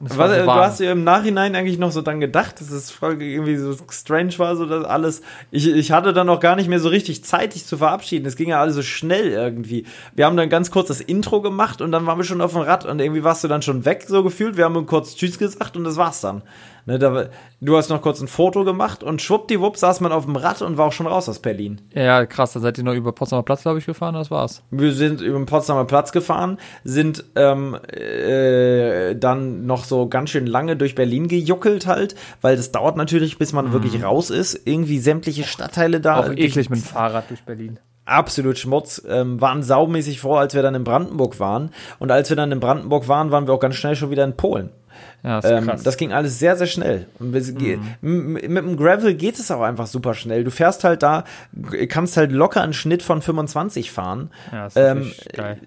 Was, so du hast dir im Nachhinein eigentlich noch so dann gedacht, dass es irgendwie so strange war, so das alles. Ich, ich hatte dann auch gar nicht mehr so richtig Zeit, dich zu verabschieden. Es ging ja alles so schnell irgendwie. Wir haben dann ganz kurz das Intro gemacht und dann waren wir schon auf dem Rad und irgendwie warst du dann schon weg, so gefühlt. Wir haben kurz Tschüss gesagt und das war's dann. Ne, da, du hast noch kurz ein Foto gemacht und schwuppdiwupp saß man auf dem Rad und war auch schon raus aus Berlin. Ja, krass, da seid ihr noch über Potsdamer Platz, glaube ich, gefahren, das war's. Wir sind über den Potsdamer Platz gefahren, sind ähm, äh, dann noch so ganz schön lange durch Berlin gejuckelt halt, weil das dauert natürlich, bis man mhm. wirklich raus ist. Irgendwie sämtliche Stadtteile da. Auch eklig mit dem Fahrrad durch Berlin absolut Schmutz, ähm, waren saumäßig froh, als wir dann in Brandenburg waren. Und als wir dann in Brandenburg waren, waren wir auch ganz schnell schon wieder in Polen. Ja, das, ähm, das, ging alles sehr, sehr schnell. Mhm. Mit dem Gravel geht es auch einfach super schnell. Du fährst halt da, kannst halt locker einen Schnitt von 25 fahren. Ja, das ist ähm, geil.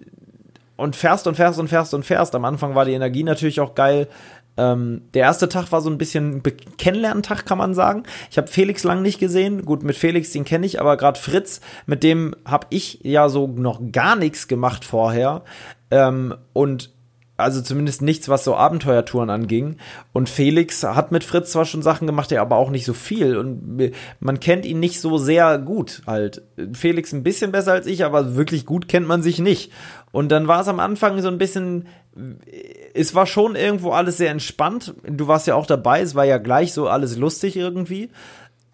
Und fährst und fährst und fährst und fährst. Am Anfang war die Energie natürlich auch geil. Ähm, der erste Tag war so ein bisschen Kennenlerntag, kann man sagen. Ich habe Felix lang nicht gesehen. Gut, mit Felix, den kenne ich, aber gerade Fritz, mit dem habe ich ja so noch gar nichts gemacht vorher. Ähm, und also zumindest nichts, was so Abenteuertouren anging. Und Felix hat mit Fritz zwar schon Sachen gemacht, ja, aber auch nicht so viel. Und man kennt ihn nicht so sehr gut halt. Felix ein bisschen besser als ich, aber wirklich gut kennt man sich nicht. Und dann war es am Anfang so ein bisschen, es war schon irgendwo alles sehr entspannt. Du warst ja auch dabei, es war ja gleich so alles lustig irgendwie.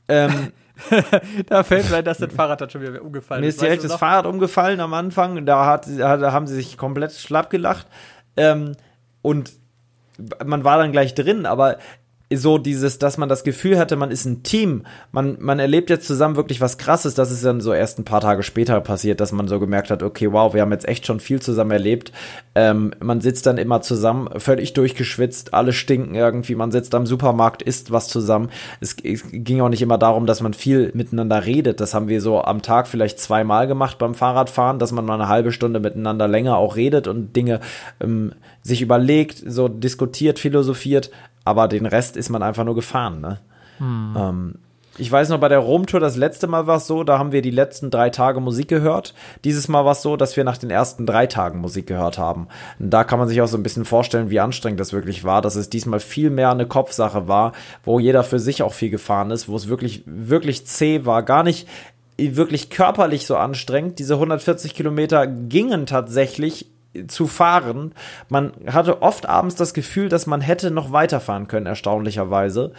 Ähm, da fällt mir dass das Fahrrad hat schon wieder umgefallen Mir ist direkt das Fahrrad umgefallen am Anfang. Da, hat, da haben sie sich komplett schlapp gelacht. Ähm, und man war dann gleich drin, aber so dieses, dass man das Gefühl hatte, man ist ein Team, man, man erlebt jetzt zusammen wirklich was krasses, das ist dann so erst ein paar Tage später passiert, dass man so gemerkt hat, okay, wow, wir haben jetzt echt schon viel zusammen erlebt. Ähm, man sitzt dann immer zusammen, völlig durchgeschwitzt, alle stinken irgendwie, man sitzt am Supermarkt, isst was zusammen. Es, es ging auch nicht immer darum, dass man viel miteinander redet. Das haben wir so am Tag vielleicht zweimal gemacht beim Fahrradfahren, dass man mal eine halbe Stunde miteinander länger auch redet und Dinge ähm, sich überlegt, so diskutiert, philosophiert aber den Rest ist man einfach nur gefahren. Ne? Hm. Ähm, ich weiß noch, bei der Rom-Tour das letzte Mal war es so, da haben wir die letzten drei Tage Musik gehört. Dieses Mal war es so, dass wir nach den ersten drei Tagen Musik gehört haben. Und da kann man sich auch so ein bisschen vorstellen, wie anstrengend das wirklich war, dass es diesmal viel mehr eine Kopfsache war, wo jeder für sich auch viel gefahren ist, wo es wirklich, wirklich zäh war. Gar nicht wirklich körperlich so anstrengend. Diese 140 Kilometer gingen tatsächlich zu fahren. Man hatte oft abends das Gefühl, dass man hätte noch weiterfahren können, erstaunlicherweise.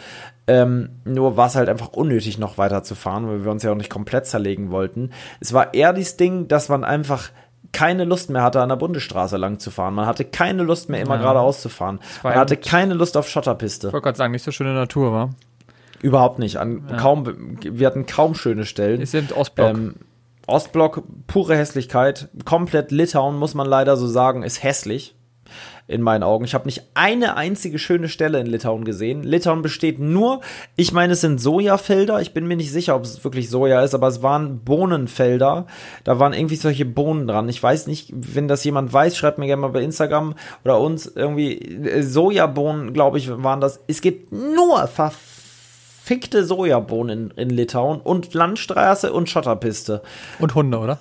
Ähm, nur war es halt einfach unnötig, noch weiter zu fahren, weil wir uns ja auch nicht komplett zerlegen wollten. Es war eher dieses Ding, dass man einfach keine Lust mehr hatte, an der Bundesstraße lang zu fahren. Man hatte keine Lust mehr, immer ja. geradeaus zu fahren. Man hatte keine Lust auf Schotterpiste. Ich wollte gerade sagen, nicht so schöne Natur, war. Überhaupt nicht. An, ja. kaum, wir hatten kaum schöne Stellen. Wir sind Ostblock. Ähm, Ostblock, pure Hässlichkeit. Komplett Litauen, muss man leider so sagen, ist hässlich. In meinen Augen. Ich habe nicht eine einzige schöne Stelle in Litauen gesehen. Litauen besteht nur, ich meine, es sind Sojafelder. Ich bin mir nicht sicher, ob es wirklich Soja ist, aber es waren Bohnenfelder. Da waren irgendwie solche Bohnen dran. Ich weiß nicht, wenn das jemand weiß, schreibt mir gerne mal bei Instagram oder uns irgendwie. Äh, Sojabohnen, glaube ich, waren das. Es gibt nur verfickte verfickte Sojabohnen in, in Litauen und Landstraße und Schotterpiste. Und Hunde, oder?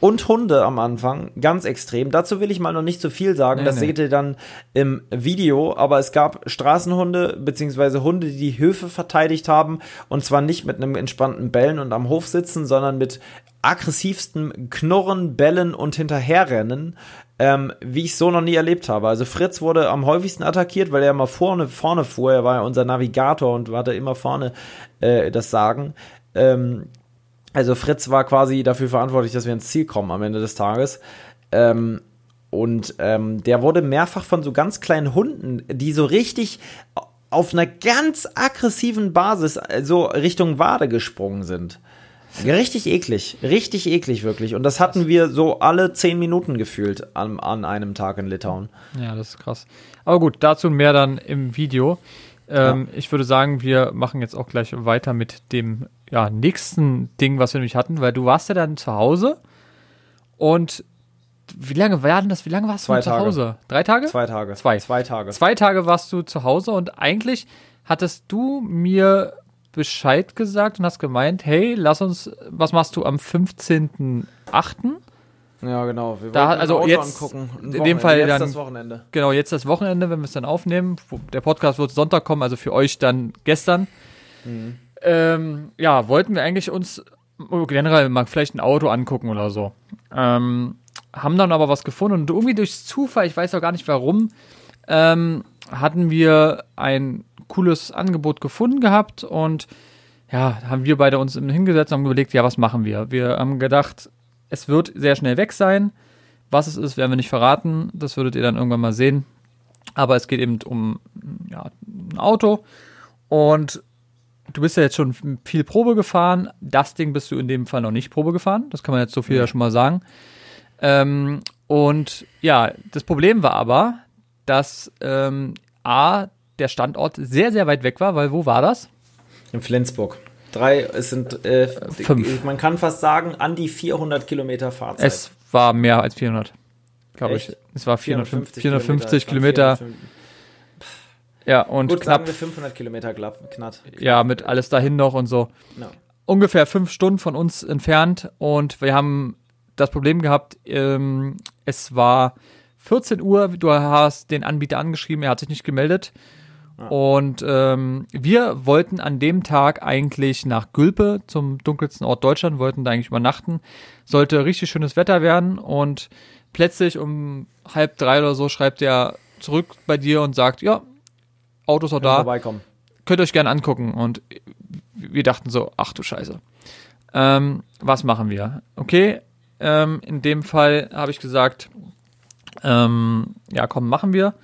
und Hunde am Anfang, ganz extrem. Dazu will ich mal noch nicht so viel sagen, nee, das nee. seht ihr dann im Video, aber es gab Straßenhunde beziehungsweise Hunde, die die Höfe verteidigt haben und zwar nicht mit einem entspannten Bellen und am Hof sitzen, sondern mit aggressivstem Knurren, Bellen und Hinterherrennen ähm, wie ich so noch nie erlebt habe. Also Fritz wurde am häufigsten attackiert, weil er immer vorne, vorne fuhr. Er war ja unser Navigator und hatte immer vorne äh, das Sagen. Ähm, also Fritz war quasi dafür verantwortlich, dass wir ins Ziel kommen am Ende des Tages. Ähm, und ähm, der wurde mehrfach von so ganz kleinen Hunden, die so richtig auf einer ganz aggressiven Basis äh, so Richtung Wade gesprungen sind. Richtig eklig, richtig eklig wirklich. Und das hatten wir so alle zehn Minuten gefühlt an, an einem Tag in Litauen. Ja, das ist krass. Aber gut, dazu mehr dann im Video. Ähm, ja. Ich würde sagen, wir machen jetzt auch gleich weiter mit dem ja, nächsten Ding, was wir nämlich hatten, weil du warst ja dann zu Hause und wie lange war denn das? Wie lange warst Zwei du zu Hause? Drei Tage? Zwei Tage. Zwei. Zwei Tage. Zwei Tage warst du zu Hause und eigentlich hattest du mir Bescheid gesagt und hast gemeint, hey, lass uns, was machst du am 15.8.? Ja, genau. Wir da, also jetzt, angucken. in dem Fall jetzt dann, das Wochenende. Genau, jetzt das Wochenende, wenn wir es dann aufnehmen. Der Podcast wird Sonntag kommen, also für euch dann gestern. Mhm. Ähm, ja, wollten wir eigentlich uns generell mal vielleicht ein Auto angucken oder so. Ähm, haben dann aber was gefunden und irgendwie durch Zufall, ich weiß auch gar nicht warum, ähm, hatten wir ein cooles Angebot gefunden gehabt und ja, haben wir beide uns hingesetzt und haben überlegt, ja, was machen wir? Wir haben gedacht, es wird sehr schnell weg sein. Was es ist, werden wir nicht verraten. Das würdet ihr dann irgendwann mal sehen. Aber es geht eben um ja, ein Auto. Und du bist ja jetzt schon viel Probe gefahren. Das Ding bist du in dem Fall noch nicht Probe gefahren. Das kann man jetzt so viel ja schon mal sagen. Ähm, und ja, das Problem war aber, dass ähm, A, der Standort sehr, sehr weit weg war, weil wo war das? In Flensburg. Drei, es sind äh, fünf. Man kann fast sagen, an die 400 Kilometer Fahrzeit. Es war mehr als 400, glaube ich. Es war 450, 450 Kilometer. 450. Ja, und Gut, knapp. 500 Kilometer knapp. Ja, mit alles dahin noch und so. No. Ungefähr fünf Stunden von uns entfernt und wir haben das Problem gehabt, ähm, es war 14 Uhr, du hast den Anbieter angeschrieben, er hat sich nicht gemeldet. Und ähm, wir wollten an dem Tag eigentlich nach Gülpe, zum dunkelsten Ort Deutschland, wollten da eigentlich übernachten. Sollte richtig schönes Wetter werden und plötzlich um halb drei oder so schreibt er zurück bei dir und sagt, ja, Auto ist auch da. Könnt ihr euch gerne angucken. Und wir dachten so, ach du Scheiße. Ähm, was machen wir? Okay, ähm, in dem Fall habe ich gesagt, ähm, ja, komm, machen wir.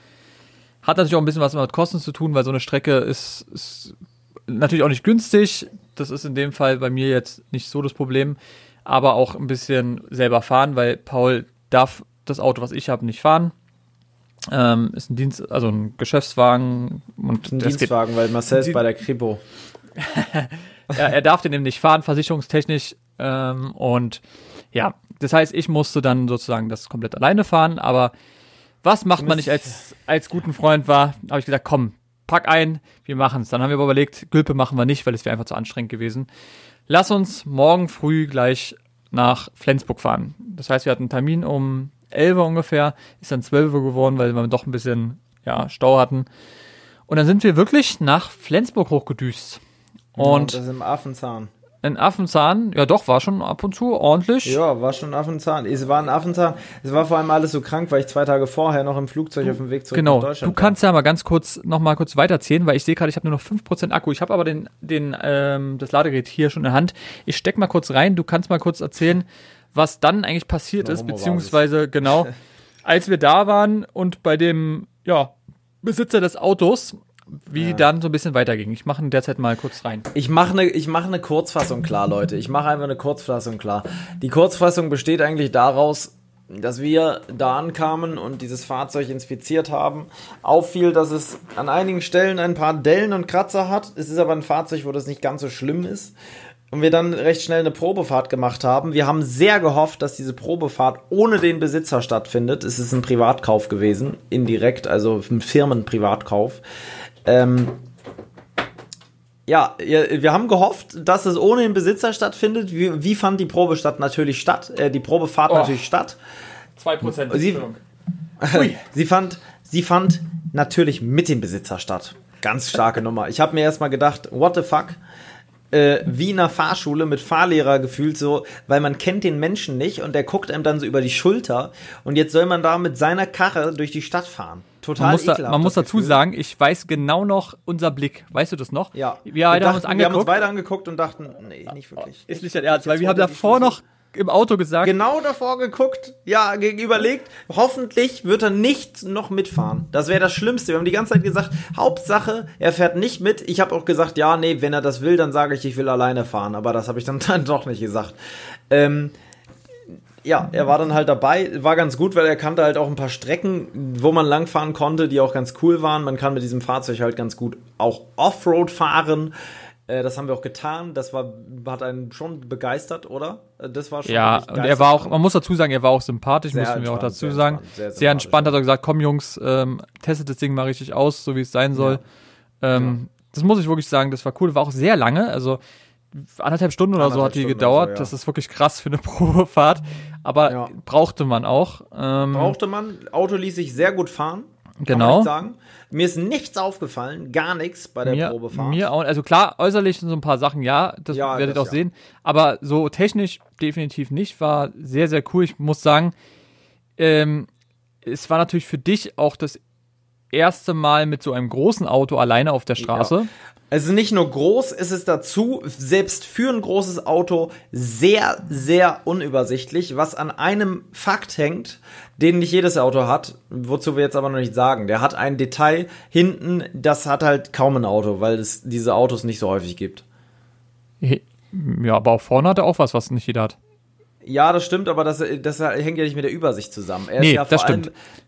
Hat natürlich auch ein bisschen was mit Kosten zu tun, weil so eine Strecke ist, ist natürlich auch nicht günstig. Das ist in dem Fall bei mir jetzt nicht so das Problem. Aber auch ein bisschen selber fahren, weil Paul darf das Auto, was ich habe, nicht fahren. Ähm, ist ein Dienst, also ein Geschäftswagen und ein Dienstwagen, weil Marcel ist bei der Kripo. ja, er darf den eben nicht fahren, versicherungstechnisch. Ähm, und ja, das heißt, ich musste dann sozusagen das komplett alleine fahren, aber was macht man nicht als, als guten Freund war, habe ich gesagt, komm, pack ein, wir machen es. Dann haben wir aber überlegt, Gülpe machen wir nicht, weil es wäre einfach zu anstrengend gewesen. Lass uns morgen früh gleich nach Flensburg fahren. Das heißt, wir hatten einen Termin um 11 Uhr ungefähr, ist dann 12 Uhr geworden, weil wir doch ein bisschen ja, Stau hatten. Und dann sind wir wirklich nach Flensburg hochgedüst. Und ja, das ist im Affenzahn. Ein Affenzahn, ja doch, war schon ab und zu ordentlich. Ja, war schon ein Affenzahn. Es war ein Affenzahn. Es war vor allem alles so krank, weil ich zwei Tage vorher noch im Flugzeug du, auf dem Weg zurück genau, nach Deutschland Genau, du kannst ja mal ganz kurz, noch mal kurz weiterzählen, weil ich sehe gerade, ich habe nur noch 5% Akku. Ich habe aber den, den, ähm, das Ladegerät hier schon in der Hand. Ich steck mal kurz rein. Du kannst mal kurz erzählen, was dann eigentlich passiert ist, beziehungsweise genau, als wir da waren und bei dem, ja, Besitzer des Autos wie ja. dann so ein bisschen weiterging. Ich mache derzeit mal kurz rein. Ich mache eine mach ne Kurzfassung klar, Leute. Ich mache einfach eine Kurzfassung klar. Die Kurzfassung besteht eigentlich daraus, dass wir da ankamen und dieses Fahrzeug inspiziert haben. Auffiel, dass es an einigen Stellen ein paar Dellen und Kratzer hat. Es ist aber ein Fahrzeug, wo das nicht ganz so schlimm ist. Und wir dann recht schnell eine Probefahrt gemacht haben. Wir haben sehr gehofft, dass diese Probefahrt ohne den Besitzer stattfindet. Es ist ein Privatkauf gewesen, indirekt, also ein Firmenprivatkauf. Ähm, ja, wir haben gehofft, dass es ohne den Besitzer stattfindet. Wie, wie fand die Probe statt? Natürlich statt. Äh, die Probefahrt oh. natürlich statt. 2% sie, sie, fand, sie fand natürlich mit dem Besitzer statt. Ganz starke Nummer. Ich habe mir erstmal gedacht, what the fuck? Äh, wie in einer Fahrschule mit Fahrlehrer gefühlt so, weil man kennt den Menschen nicht und der guckt einem dann so über die Schulter und jetzt soll man da mit seiner Karre durch die Stadt fahren. Total man muss, da, man muss dazu Gefühl. sagen, ich weiß genau noch unser Blick. Weißt du das noch? Ja. Wir, wir, dachten, haben, uns wir haben uns beide angeguckt und dachten, nee, nicht wirklich. Ist nicht dein Ernst, weil wir haben davor noch im Auto gesagt. Genau davor geguckt, ja, überlegt, hoffentlich wird er nicht noch mitfahren. Das wäre das Schlimmste. Wir haben die ganze Zeit gesagt, Hauptsache, er fährt nicht mit. Ich habe auch gesagt, ja, nee, wenn er das will, dann sage ich, ich will alleine fahren. Aber das habe ich dann, dann doch nicht gesagt. Ähm, ja, er war dann halt dabei, war ganz gut, weil er kannte halt auch ein paar Strecken, wo man langfahren konnte, die auch ganz cool waren. Man kann mit diesem Fahrzeug halt ganz gut auch Offroad fahren. Äh, das haben wir auch getan. Das war, hat einen schon begeistert, oder? Äh, das war schon. Ja, und er war auch, man muss dazu sagen, er war auch sympathisch, sehr müssen wir auch dazu sehr sagen. Entspannt, sehr, sehr entspannt hat er gesagt, komm Jungs, ähm, testet das Ding mal richtig aus, so wie es sein soll. Ja. Ähm, ja. Das muss ich wirklich sagen, das war cool. War auch sehr lange, also anderthalb Stunden oder so hat die Stunden gedauert. So, ja. Das ist wirklich krass für eine Probefahrt. Aber brauchte man auch. Ähm, brauchte man. Auto ließ sich sehr gut fahren. Genau. Mir ist nichts aufgefallen, gar nichts bei der mir, Probefahrt. Mir auch, also klar, äußerlich so ein paar Sachen, ja, das ja, werdet ihr auch ja. sehen. Aber so technisch definitiv nicht. War sehr, sehr cool. Ich muss sagen, ähm, es war natürlich für dich auch das erste Mal mit so einem großen Auto alleine auf der Straße. Ja. Es ist nicht nur groß, es ist dazu, selbst für ein großes Auto, sehr, sehr unübersichtlich, was an einem Fakt hängt, den nicht jedes Auto hat, wozu wir jetzt aber noch nicht sagen. Der hat ein Detail hinten, das hat halt kaum ein Auto, weil es diese Autos nicht so häufig gibt. Ja, aber auch vorne hat er auch was, was nicht jeder hat. Ja, das stimmt, aber das, das hängt ja nicht mit der Übersicht zusammen. Er nee, ist ja vor allem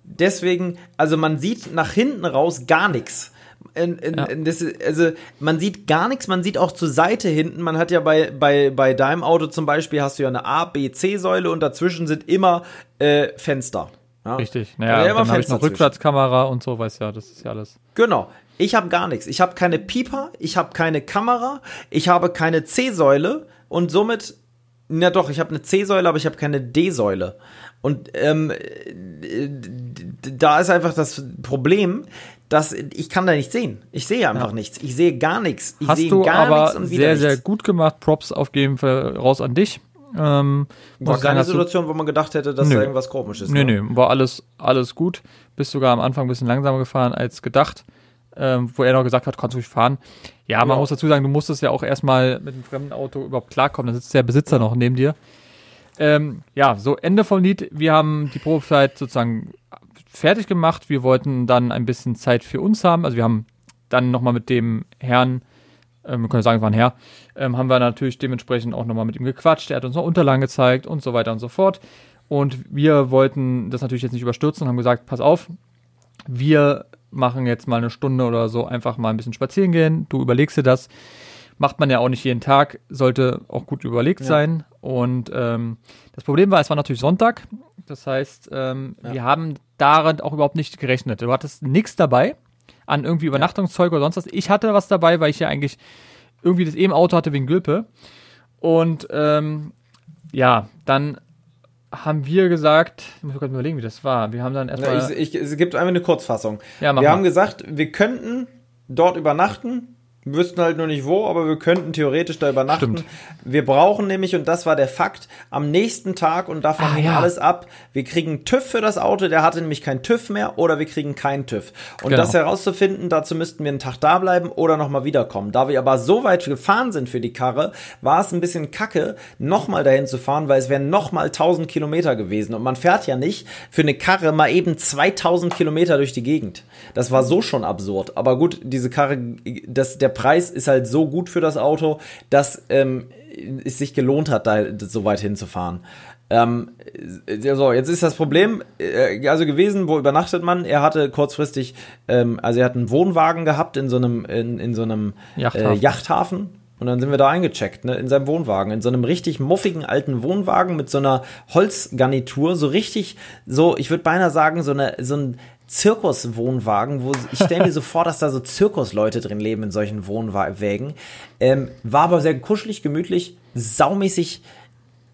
deswegen, also man sieht nach hinten raus gar nichts. In, in, ja. in das, also man sieht gar nichts, man sieht auch zur Seite hinten. Man hat ja bei, bei, bei deinem Auto zum Beispiel hast du ja eine A, B, C-Säule und dazwischen sind immer äh, Fenster. Ja. Richtig. Naja, ja, dann habe ich noch Rückwärtskamera und so, weiß ja, das ist ja alles. Genau. Ich habe gar nichts. Ich habe keine Pieper, ich habe keine Kamera, ich habe keine C-Säule und somit, na doch, ich habe eine C-Säule, aber ich habe keine D-Säule. Und ähm, da ist einfach das Problem, dass ich kann da nicht sehen. Ich sehe einfach ja. nichts. Ich sehe gar nichts. Ich Hast sehe du gar aber nichts und sehr, nichts. sehr gut gemacht. Props auf jeden Fall raus an dich. Ähm, war keine Situation, wo man gedacht hätte, dass nö. da irgendwas komisch ist. Nee, ne? nee, war alles, alles gut. Bist sogar am Anfang ein bisschen langsamer gefahren als gedacht. Ähm, wo er noch gesagt hat, kannst du nicht fahren. Ja, man ja. muss dazu sagen, du musstest ja auch erstmal mit einem fremden Auto überhaupt klarkommen. Da sitzt der Besitzer ja. noch neben dir. Ähm, ja, so Ende vom Lied. Wir haben die Probezeit sozusagen fertig gemacht. Wir wollten dann ein bisschen Zeit für uns haben. Also wir haben dann nochmal mit dem Herrn ähm, wir können sagen, es war ein Herr, ähm, haben wir natürlich dementsprechend auch nochmal mit ihm gequatscht. Er hat uns noch Unterlagen gezeigt und so weiter und so fort. Und wir wollten das natürlich jetzt nicht überstürzen und haben gesagt, pass auf, wir machen jetzt mal eine Stunde oder so einfach mal ein bisschen spazieren gehen. Du überlegst dir das. Macht man ja auch nicht jeden Tag, sollte auch gut überlegt ja. sein. Und ähm, das Problem war, es war natürlich Sonntag. Das heißt, ähm, ja. wir haben darin auch überhaupt nicht gerechnet. Du hattest nichts dabei an irgendwie Übernachtungszeug oder sonst was. Ich hatte was dabei, weil ich ja eigentlich irgendwie das eben Auto hatte wegen Gülpe. Und ähm, ja, dann haben wir gesagt, ich muss gerade überlegen, wie das war. Wir haben dann erstmal. Ja, es gibt einfach eine Kurzfassung. Ja, wir mal. haben gesagt, wir könnten dort übernachten, wüssten halt nur nicht wo, aber wir könnten theoretisch da übernachten. Stimmt. Wir brauchen nämlich, und das war der Fakt, am nächsten Tag, und davon ah, hängt ja. alles ab, wir kriegen TÜV für das Auto, der hatte nämlich kein TÜV mehr, oder wir kriegen keinen TÜV. Und genau. das herauszufinden, dazu müssten wir einen Tag da bleiben oder nochmal wiederkommen. Da wir aber so weit gefahren sind für die Karre, war es ein bisschen kacke, nochmal dahin zu fahren, weil es wären nochmal 1000 Kilometer gewesen. Und man fährt ja nicht für eine Karre mal eben 2000 Kilometer durch die Gegend. Das war so schon absurd. Aber gut, diese Karre, das, der Preis ist halt so gut für das Auto, dass ähm, es sich gelohnt hat, da so weit hinzufahren. Ähm, so, jetzt ist das Problem, äh, also gewesen, wo übernachtet man? Er hatte kurzfristig, ähm, also er hat einen Wohnwagen gehabt in so einem, in, in so einem Yachthafen. Äh, Yachthafen. Und dann sind wir da eingecheckt, ne, in seinem Wohnwagen, in so einem richtig muffigen alten Wohnwagen mit so einer Holzgarnitur, so richtig, so, ich würde beinahe sagen, so eine, so ein Zirkuswohnwagen, wo ich stelle mir so vor, dass da so Zirkusleute drin leben in solchen Wohnwagen. Ähm, war aber sehr kuschelig, gemütlich, saumäßig.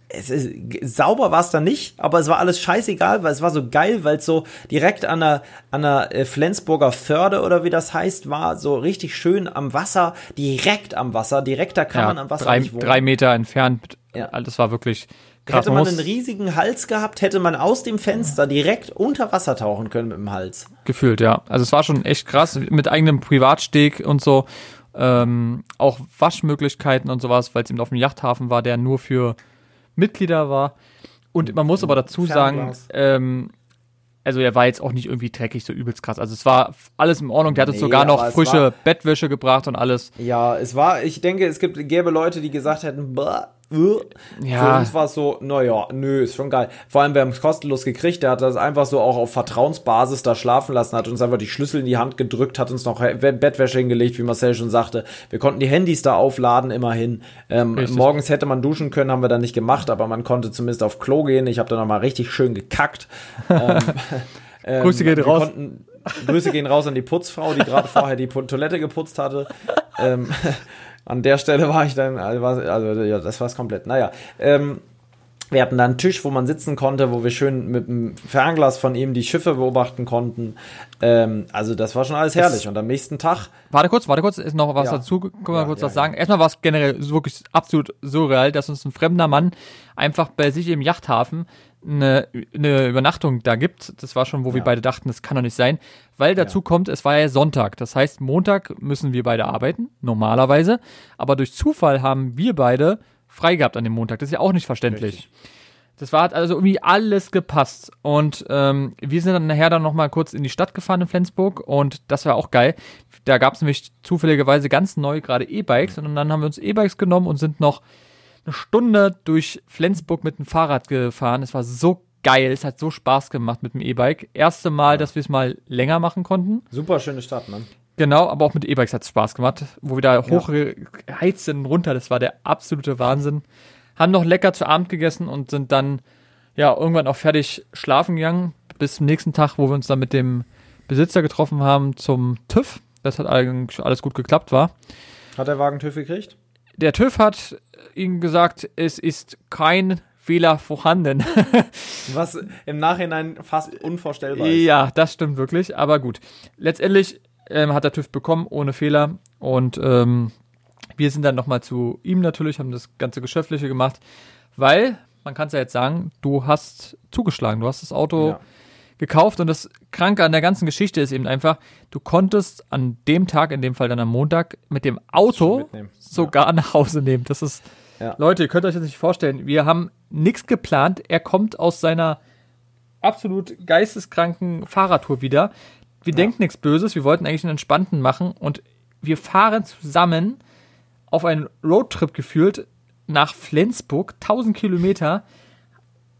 Es ist, sauber war es da nicht, aber es war alles scheißegal, weil es war so geil, weil es so direkt an der, an der äh, Flensburger Förde oder wie das heißt, war so richtig schön am Wasser, direkt am Wasser, direkter kann ja, man am Wasser drei, nicht wohnen. Drei Meter entfernt, ja. das war wirklich Krass, hätte man einen riesigen Hals gehabt, hätte man aus dem Fenster direkt unter Wasser tauchen können mit dem Hals. Gefühlt, ja. Also es war schon echt krass, mit eigenem Privatsteg und so. Ähm, auch Waschmöglichkeiten und sowas, weil es eben auf dem Yachthafen war, der nur für Mitglieder war. Und man muss aber dazu sagen, ähm, also er war jetzt auch nicht irgendwie dreckig, so übelst krass. Also es war alles in Ordnung. Der hat uns nee, sogar noch frische war, Bettwäsche gebracht und alles. Ja, es war, ich denke, es gibt, gäbe Leute, die gesagt hätten, ja. Für uns war es so, naja, nö, ist schon geil. Vor allem, wir haben es kostenlos gekriegt. Der hat das einfach so auch auf Vertrauensbasis da schlafen lassen, hat uns einfach die Schlüssel in die Hand gedrückt, hat uns noch Bettwäsche hingelegt, wie Marcel schon sagte. Wir konnten die Handys da aufladen, immerhin. Ähm, morgens hätte man duschen können, haben wir dann nicht gemacht, aber man konnte zumindest auf Klo gehen. Ich habe da nochmal richtig schön gekackt. ähm, ähm, Grüße gehen raus. Konnten, Grüße gehen raus an die Putzfrau, die gerade vorher die Toilette geputzt hatte. ähm, an der Stelle war ich dann, also, also ja, das war es komplett. Naja, ähm, wir hatten da einen Tisch, wo man sitzen konnte, wo wir schön mit dem Fernglas von ihm die Schiffe beobachten konnten. Ähm, also das war schon alles herrlich. Das und am nächsten Tag. Warte kurz, warte kurz, ist noch was ja. dazu, können wir ja, kurz ja, was sagen. Erstmal war es generell wirklich absolut surreal, dass uns ein fremder Mann einfach bei sich im Yachthafen eine, eine Übernachtung da gibt. Das war schon, wo wir beide dachten, das kann doch nicht sein. Weil dazu ja. kommt, es war ja Sonntag. Das heißt, Montag müssen wir beide arbeiten, normalerweise. Aber durch Zufall haben wir beide frei gehabt an dem Montag. Das ist ja auch nicht verständlich. Richtig. Das war also irgendwie alles gepasst. Und ähm, wir sind dann nachher dann nochmal kurz in die Stadt gefahren in Flensburg und das war auch geil. Da gab es nämlich zufälligerweise ganz neu gerade E-Bikes und dann haben wir uns E-Bikes genommen und sind noch eine Stunde durch Flensburg mit dem Fahrrad gefahren. Es war so geil. Es hat so Spaß gemacht mit dem E-Bike. Erste Mal, ja. dass wir es mal länger machen konnten. Super schöne Stadt, ne? Genau, aber auch mit E-Bikes hat es Spaß gemacht, wo wir da hochgeheizt sind runter. Das war der absolute Wahnsinn. Haben noch lecker zu Abend gegessen und sind dann ja irgendwann auch fertig schlafen gegangen. Bis zum nächsten Tag, wo wir uns dann mit dem Besitzer getroffen haben zum TÜV. Das hat eigentlich alles gut geklappt, war. Hat der Wagen TÜV gekriegt? Der TÜV hat ihnen gesagt, es ist kein Fehler vorhanden. Was im Nachhinein fast unvorstellbar ist. Ja, das stimmt wirklich. Aber gut. Letztendlich ähm, hat der TÜV bekommen, ohne Fehler. Und ähm, wir sind dann nochmal zu ihm natürlich, haben das ganze Geschäftliche gemacht, weil, man kann es ja jetzt sagen, du hast zugeschlagen, du hast das Auto ja. gekauft und das Kranke an der ganzen Geschichte ist eben einfach, du konntest an dem Tag, in dem Fall dann am Montag, mit dem Auto sogar ja. nach Hause nehmen. Das ist, ja. Leute, ihr könnt euch das nicht vorstellen, wir haben nichts geplant, er kommt aus seiner absolut geisteskranken Fahrradtour wieder. Wir ja. denken nichts Böses, wir wollten eigentlich einen entspannten machen und wir fahren zusammen auf einen Roadtrip gefühlt nach Flensburg, 1000 Kilometer,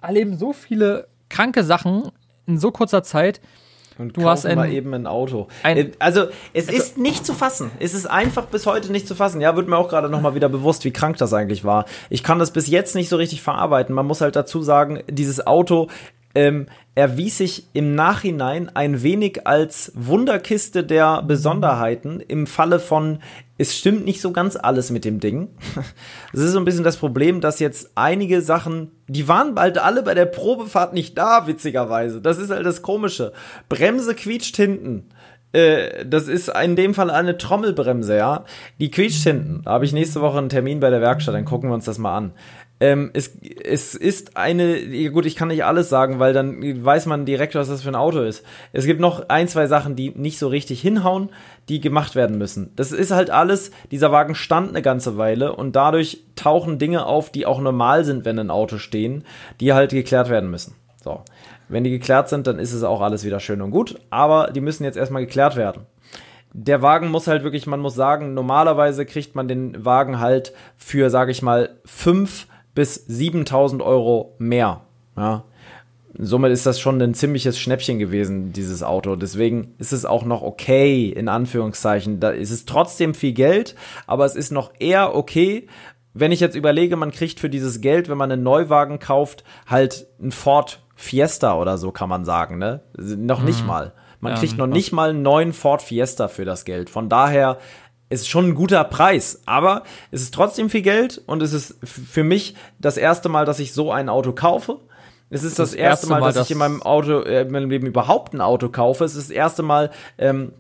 erleben so viele kranke Sachen in so kurzer Zeit. Und du hast ein, mal eben ein Auto. Ein, äh, also es also, ist nicht zu fassen. Es ist einfach bis heute nicht zu fassen. Ja, wird mir auch gerade noch mal wieder bewusst, wie krank das eigentlich war. Ich kann das bis jetzt nicht so richtig verarbeiten. Man muss halt dazu sagen, dieses Auto ähm, erwies sich im Nachhinein ein wenig als Wunderkiste der Besonderheiten im Falle von, es stimmt nicht so ganz alles mit dem Ding. Es ist so ein bisschen das Problem, dass jetzt einige Sachen, die waren bald alle bei der Probefahrt nicht da, witzigerweise. Das ist halt das Komische. Bremse quietscht hinten äh, das ist in dem Fall eine Trommelbremse, ja. Die quietscht hinten. Da habe ich nächste Woche einen Termin bei der Werkstatt, dann gucken wir uns das mal an. Ähm, es, es ist eine, gut, ich kann nicht alles sagen, weil dann weiß man direkt, was das für ein Auto ist. Es gibt noch ein, zwei Sachen, die nicht so richtig hinhauen, die gemacht werden müssen. Das ist halt alles, dieser Wagen stand eine ganze Weile und dadurch tauchen Dinge auf, die auch normal sind, wenn ein Auto stehen, die halt geklärt werden müssen. So. Wenn die geklärt sind, dann ist es auch alles wieder schön und gut, aber die müssen jetzt erstmal geklärt werden der Wagen muss halt wirklich, man muss sagen, normalerweise kriegt man den Wagen halt für, sage ich mal, fünf bis 7000 Euro mehr. Ja. Somit ist das schon ein ziemliches Schnäppchen gewesen, dieses Auto. Deswegen ist es auch noch okay, in Anführungszeichen. Da ist es trotzdem viel Geld, aber es ist noch eher okay, wenn ich jetzt überlege, man kriegt für dieses Geld, wenn man einen Neuwagen kauft, halt ein Ford Fiesta oder so, kann man sagen, ne? Noch nicht mhm. mal. Man kriegt noch nicht mal einen neuen Ford Fiesta für das Geld. Von daher ist schon ein guter Preis, aber es ist trotzdem viel Geld und es ist für mich das erste Mal, dass ich so ein Auto kaufe. Es ist das, das erste Mal, Mal, dass ich in meinem Auto, äh, in meinem Leben überhaupt ein Auto kaufe. Es ist das erste Mal, ähm,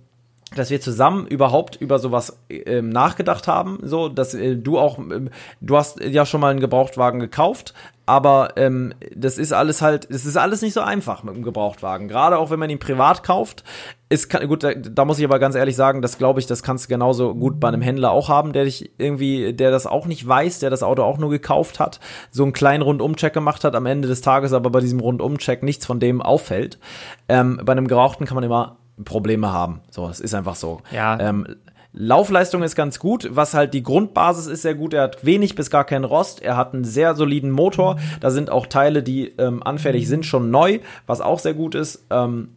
dass wir zusammen überhaupt über sowas ähm, nachgedacht haben, so dass äh, du auch, ähm, du hast ja schon mal einen Gebrauchtwagen gekauft, aber ähm, das ist alles halt, es ist alles nicht so einfach mit dem Gebrauchtwagen. Gerade auch wenn man ihn privat kauft, ist kann, gut, da, da muss ich aber ganz ehrlich sagen, das glaube ich, das kannst du genauso gut bei einem Händler auch haben, der dich irgendwie, der das auch nicht weiß, der das Auto auch nur gekauft hat, so einen kleinen Rundumcheck gemacht hat, am Ende des Tages aber bei diesem Rundumcheck nichts von dem auffällt. Ähm, bei einem Gebrauchten kann man immer Probleme haben. So, es ist einfach so. Ja. Ähm, Laufleistung ist ganz gut, was halt die Grundbasis ist sehr gut. Er hat wenig bis gar keinen Rost. Er hat einen sehr soliden Motor. Da sind auch Teile, die ähm, anfällig sind, schon neu, was auch sehr gut ist. Ähm,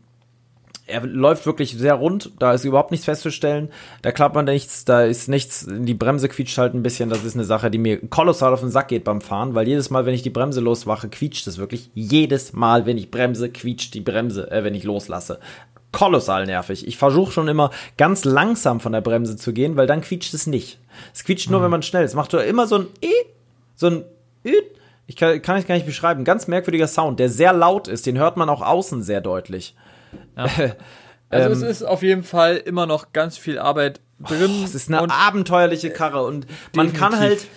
er läuft wirklich sehr rund, da ist überhaupt nichts festzustellen. Da klappt man nichts, da ist nichts, die Bremse quietscht halt ein bisschen. Das ist eine Sache, die mir kolossal auf den Sack geht beim Fahren, weil jedes Mal, wenn ich die Bremse loswache, quietscht es wirklich. Jedes Mal, wenn ich bremse, quietscht die Bremse, äh, wenn ich loslasse kolossal nervig. Ich versuche schon immer ganz langsam von der Bremse zu gehen, weil dann quietscht es nicht. Es quietscht nur, mhm. wenn man schnell ist. Es macht immer so ein E, so ein Ü. Ich kann, kann ich gar nicht beschreiben. Ganz merkwürdiger Sound, der sehr laut ist. Den hört man auch außen sehr deutlich. Ja. also ähm, es ist auf jeden Fall immer noch ganz viel Arbeit drin. Oh, es ist eine abenteuerliche Karre und man kann halt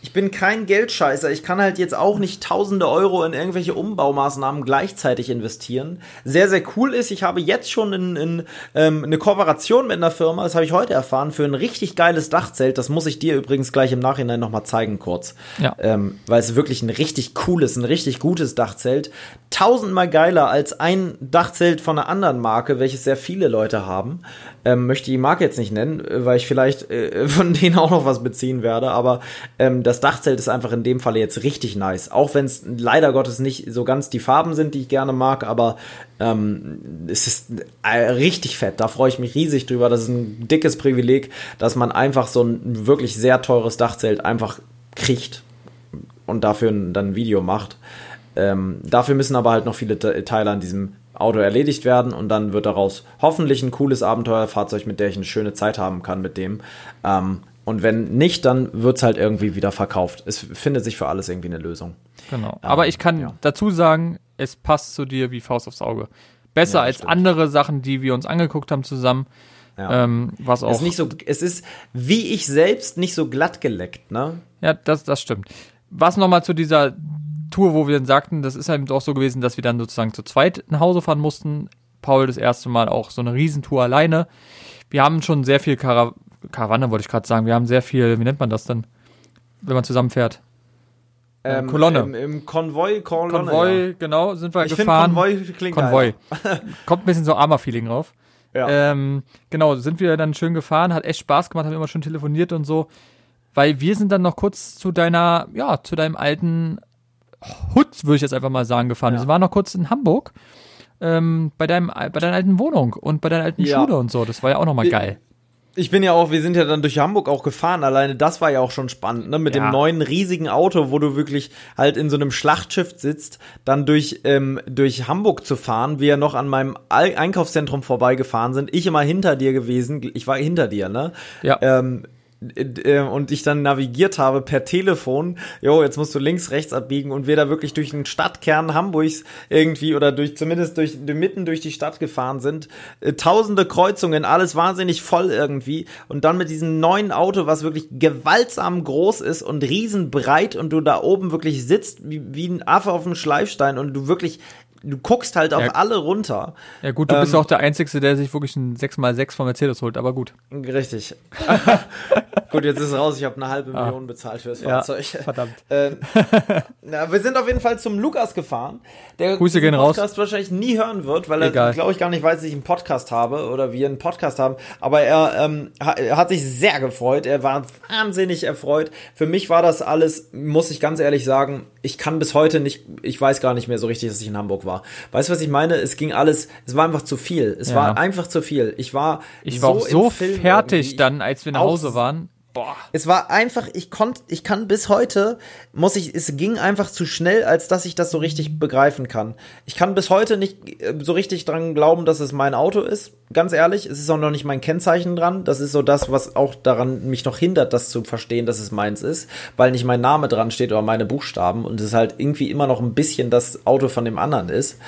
ich bin kein Geldscheißer. Ich kann halt jetzt auch nicht tausende Euro in irgendwelche Umbaumaßnahmen gleichzeitig investieren. Sehr, sehr cool ist, ich habe jetzt schon in, in, ähm, eine Kooperation mit einer Firma, das habe ich heute erfahren, für ein richtig geiles Dachzelt. Das muss ich dir übrigens gleich im Nachhinein nochmal zeigen, kurz. Ja. Ähm, weil es wirklich ein richtig cooles, ein richtig gutes Dachzelt. Tausendmal geiler als ein Dachzelt von einer anderen Marke, welches sehr viele Leute haben. Ähm, möchte die Marke jetzt nicht nennen, weil ich vielleicht äh, von denen auch noch was beziehen werde, aber ähm, das Dachzelt ist einfach in dem Falle jetzt richtig nice. Auch wenn es leider Gottes nicht so ganz die Farben sind, die ich gerne mag, aber ähm, es ist äh, richtig fett. Da freue ich mich riesig drüber. Das ist ein dickes Privileg, dass man einfach so ein wirklich sehr teures Dachzelt einfach kriegt und dafür dann ein Video macht. Ähm, dafür müssen aber halt noch viele Teile an diesem Auto erledigt werden und dann wird daraus hoffentlich ein cooles Abenteuerfahrzeug, mit der ich eine schöne Zeit haben kann mit dem. Ähm, und wenn nicht, dann wird es halt irgendwie wieder verkauft. Es findet sich für alles irgendwie eine Lösung. Genau. Ähm, Aber ich kann ja. dazu sagen, es passt zu dir wie Faust aufs Auge. Besser ja, als stimmt. andere Sachen, die wir uns angeguckt haben zusammen. Ja. Ähm, was auch. Es ist, nicht so, es ist wie ich selbst nicht so glatt geleckt, ne? Ja, das, das stimmt. Was nochmal zu dieser Tour, wo wir dann sagten, das ist halt auch so gewesen, dass wir dann sozusagen zu zweit nach Hause fahren mussten. Paul das erste Mal auch so eine Riesentour alleine. Wir haben schon sehr viel Kara Karawane, wollte ich gerade sagen. Wir haben sehr viel, wie nennt man das denn, wenn man zusammenfährt? Ähm, Kolonne. Im, Im, Konvoi, Kolonne. Konvoi, ja. genau, sind wir ich gefahren. Konvoi klingt Konvoi. Kommt ein bisschen so Armer-Feeling drauf. Ja. Ähm, genau, sind wir dann schön gefahren, hat echt Spaß gemacht, haben immer schön telefoniert und so. Weil wir sind dann noch kurz zu deiner, ja, zu deinem alten Hut, würde ich jetzt einfach mal sagen, gefahren. Ja. Wir waren noch kurz in Hamburg ähm, bei, deinem, bei deiner alten Wohnung und bei deiner alten ja. Schule und so. Das war ja auch nochmal geil. Ich bin ja auch, wir sind ja dann durch Hamburg auch gefahren. Alleine das war ja auch schon spannend, ne? Mit ja. dem neuen riesigen Auto, wo du wirklich halt in so einem Schlachtschiff sitzt, dann durch, ähm, durch Hamburg zu fahren. Wir noch an meinem Einkaufszentrum vorbeigefahren sind. Ich immer hinter dir gewesen. Ich war hinter dir, ne? Ja. Ähm, äh, und ich dann navigiert habe per Telefon, jo, jetzt musst du links, rechts abbiegen und wir da wirklich durch den Stadtkern Hamburgs irgendwie oder durch zumindest durch mitten durch die Stadt gefahren sind. Äh, tausende Kreuzungen, alles wahnsinnig voll irgendwie und dann mit diesem neuen Auto, was wirklich gewaltsam groß ist und riesenbreit und du da oben wirklich sitzt wie, wie ein Affe auf dem Schleifstein und du wirklich du guckst halt auf ja. alle runter. Ja gut, du ähm, bist auch der Einzige, der sich wirklich ein 6x6 von Mercedes holt, aber gut. Richtig. gut, jetzt ist es raus, ich habe eine halbe ah. Million bezahlt für das Fahrzeug. Ja, verdammt. Ähm, na, wir sind auf jeden Fall zum Lukas gefahren, der Grüße gehen Podcast raus. wahrscheinlich nie hören wird, weil er, glaube ich, gar nicht weiß, dass ich einen Podcast habe oder wir einen Podcast haben. Aber er, ähm, er hat sich sehr gefreut, er war wahnsinnig erfreut. Für mich war das alles, muss ich ganz ehrlich sagen, ich kann bis heute nicht, ich weiß gar nicht mehr so richtig, dass ich in Hamburg war. Weißt du, was ich meine? Es ging alles, es war einfach zu viel. Es ja. war einfach zu viel. Ich war, ich war so, so fertig dann, als wir nach Hause waren. Boah. Es war einfach, ich konnte, ich kann bis heute, muss ich, es ging einfach zu schnell, als dass ich das so richtig begreifen kann. Ich kann bis heute nicht äh, so richtig dran glauben, dass es mein Auto ist. Ganz ehrlich, es ist auch noch nicht mein Kennzeichen dran. Das ist so das, was auch daran mich noch hindert, das zu verstehen, dass es meins ist, weil nicht mein Name dran steht oder meine Buchstaben und es halt irgendwie immer noch ein bisschen das Auto von dem anderen ist.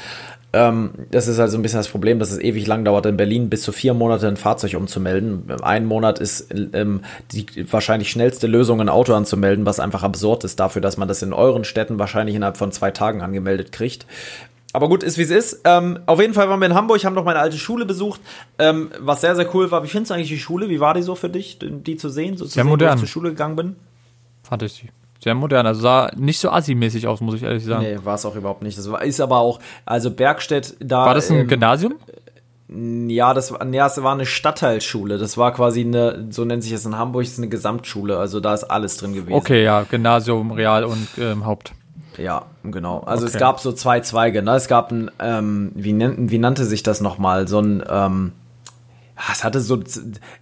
Ähm, das ist also ein bisschen das Problem, dass es ewig lang dauert, in Berlin bis zu vier Monate ein Fahrzeug umzumelden. Ein Monat ist ähm, die wahrscheinlich schnellste Lösung, ein Auto anzumelden, was einfach absurd ist dafür, dass man das in euren Städten wahrscheinlich innerhalb von zwei Tagen angemeldet kriegt. Aber gut, ist wie es ist. Ähm, auf jeden Fall waren wir in Hamburg, haben noch meine alte Schule besucht, ähm, was sehr, sehr cool war. Wie findest du eigentlich die Schule? Wie war die so für dich, die zu sehen, so zu sehr sehen, modern. wo ich zur Schule gegangen bin? Fand ich sie. Sehr modern, also sah nicht so assi-mäßig aus, muss ich ehrlich sagen. Nee, war es auch überhaupt nicht. Das war, ist aber auch, also Bergstedt da. War das ein ähm, Gymnasium? Ja, das, ja, es war eine Stadtteilschule. Das war quasi eine, so nennt sich es in Hamburg, ist eine Gesamtschule. Also da ist alles drin gewesen. Okay, ja, Gymnasium, Real und ähm, Haupt. Ja, genau. Also okay. es gab so zwei Zweige. Ne? Es gab ein, ähm, wie, nennt, wie nannte sich das nochmal? So ein, ähm, es hatte so,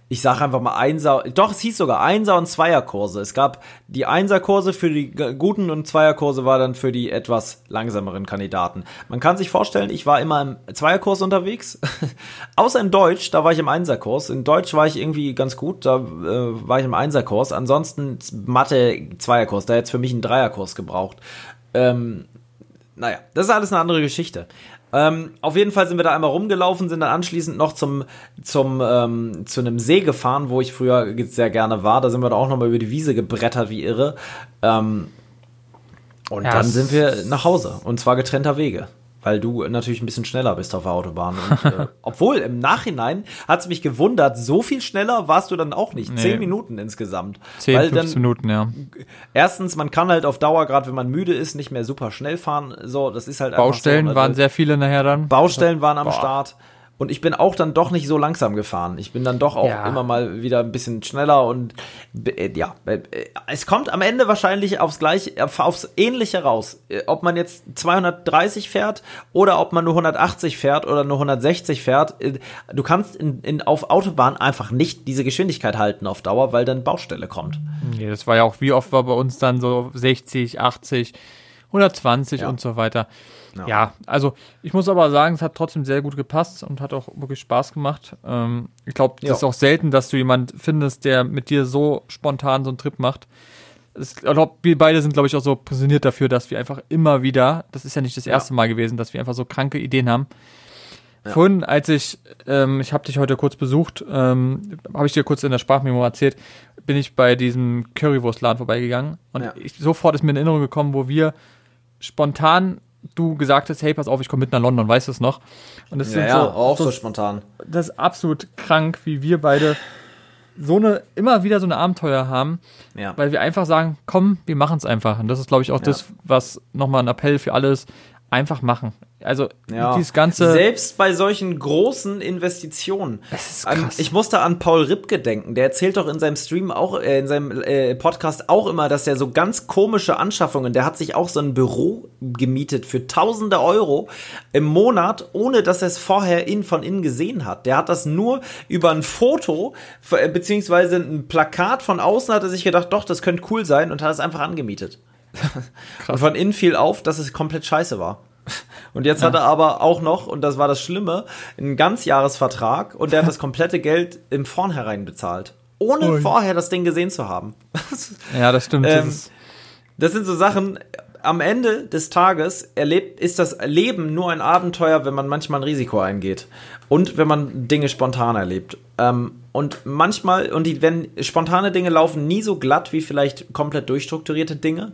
ich sage einfach mal Einser, doch, es hieß sogar Einser- und Zweierkurse. Es gab die Einserkurse für die guten und Zweierkurse war dann für die etwas langsameren Kandidaten. Man kann sich vorstellen, ich war immer im Zweierkurs unterwegs, außer in Deutsch, da war ich im Einserkurs. In Deutsch war ich irgendwie ganz gut, da äh, war ich im Einserkurs. Ansonsten Mathe Zweierkurs, da jetzt für mich einen Dreierkurs gebraucht. Ähm, naja, das ist alles eine andere Geschichte. Ähm, auf jeden Fall sind wir da einmal rumgelaufen, sind dann anschließend noch zum, zum, ähm, zu einem See gefahren, wo ich früher sehr gerne war. Da sind wir da auch nochmal über die Wiese gebrettert wie irre. Ähm, und ja, dann sind wir nach Hause. Und zwar getrennter Wege weil du natürlich ein bisschen schneller bist auf der Autobahn. Und, äh, obwohl im Nachhinein hat es mich gewundert, so viel schneller warst du dann auch nicht. Nee. Zehn Minuten insgesamt. Zehn, weil 15 dann, Minuten, ja. Erstens, man kann halt auf Dauer, gerade wenn man müde ist, nicht mehr super schnell fahren. So, das ist halt Baustellen so, also, waren sehr viele nachher dann. Baustellen waren am Boah. Start. Und ich bin auch dann doch nicht so langsam gefahren. Ich bin dann doch auch ja. immer mal wieder ein bisschen schneller und äh, ja, äh, es kommt am Ende wahrscheinlich aufs gleiche, aufs ähnliche raus. Äh, ob man jetzt 230 fährt oder ob man nur 180 fährt oder nur 160 fährt. Du kannst in, in, auf Autobahn einfach nicht diese Geschwindigkeit halten auf Dauer, weil dann Baustelle kommt. Nee, das war ja auch, wie oft war bei uns dann so 60, 80, 120 ja. und so weiter. Ja. ja. also ich muss aber sagen, es hat trotzdem sehr gut gepasst und hat auch wirklich Spaß gemacht. Ähm, ich glaube, ja. ist auch selten, dass du jemand findest, der mit dir so spontan so einen Trip macht. Ich glaube, wir beide sind, glaube ich, auch so präsentiert dafür, dass wir einfach immer wieder, das ist ja nicht das erste Mal gewesen, dass wir einfach so kranke Ideen haben. Ja. Vorhin, als ich, ähm, ich habe dich heute kurz besucht, ähm, habe ich dir kurz in der Sprachmemo erzählt, bin ich bei diesem Currywurstladen vorbeigegangen und ja. ich, sofort ist mir in Erinnerung gekommen, wo wir spontan du gesagt hast, hey, pass auf, ich komme mit nach London, weißt du es noch? Und das ja, sind so, ja, auch so, so spontan. Das ist absolut krank, wie wir beide so eine, immer wieder so eine Abenteuer haben, ja. weil wir einfach sagen, komm, wir machen es einfach. Und das ist, glaube ich, auch ja. das, was nochmal ein Appell für alles, einfach machen. Also ja. dieses ganze selbst bei solchen großen Investitionen. Ähm, ich musste an Paul Ripke denken. Der erzählt doch in seinem Stream auch äh, in seinem äh, Podcast auch immer, dass er so ganz komische Anschaffungen. Der hat sich auch so ein Büro gemietet für Tausende Euro im Monat, ohne dass er es vorher in von innen gesehen hat. Der hat das nur über ein Foto äh, beziehungsweise ein Plakat von außen hat er sich gedacht, doch, das könnte cool sein und hat es einfach angemietet. und von innen fiel auf, dass es komplett scheiße war. Und jetzt ja. hat er aber auch noch, und das war das Schlimme, einen Ganzjahresvertrag und der hat das komplette Geld im Vornherein bezahlt. Ohne Ui. vorher das Ding gesehen zu haben. ja, das stimmt. Ähm, das sind so Sachen, am Ende des Tages erlebt, ist das Leben nur ein Abenteuer, wenn man manchmal ein Risiko eingeht. Und wenn man Dinge spontan erlebt. Ähm, und manchmal, und die, wenn spontane Dinge laufen nie so glatt wie vielleicht komplett durchstrukturierte Dinge.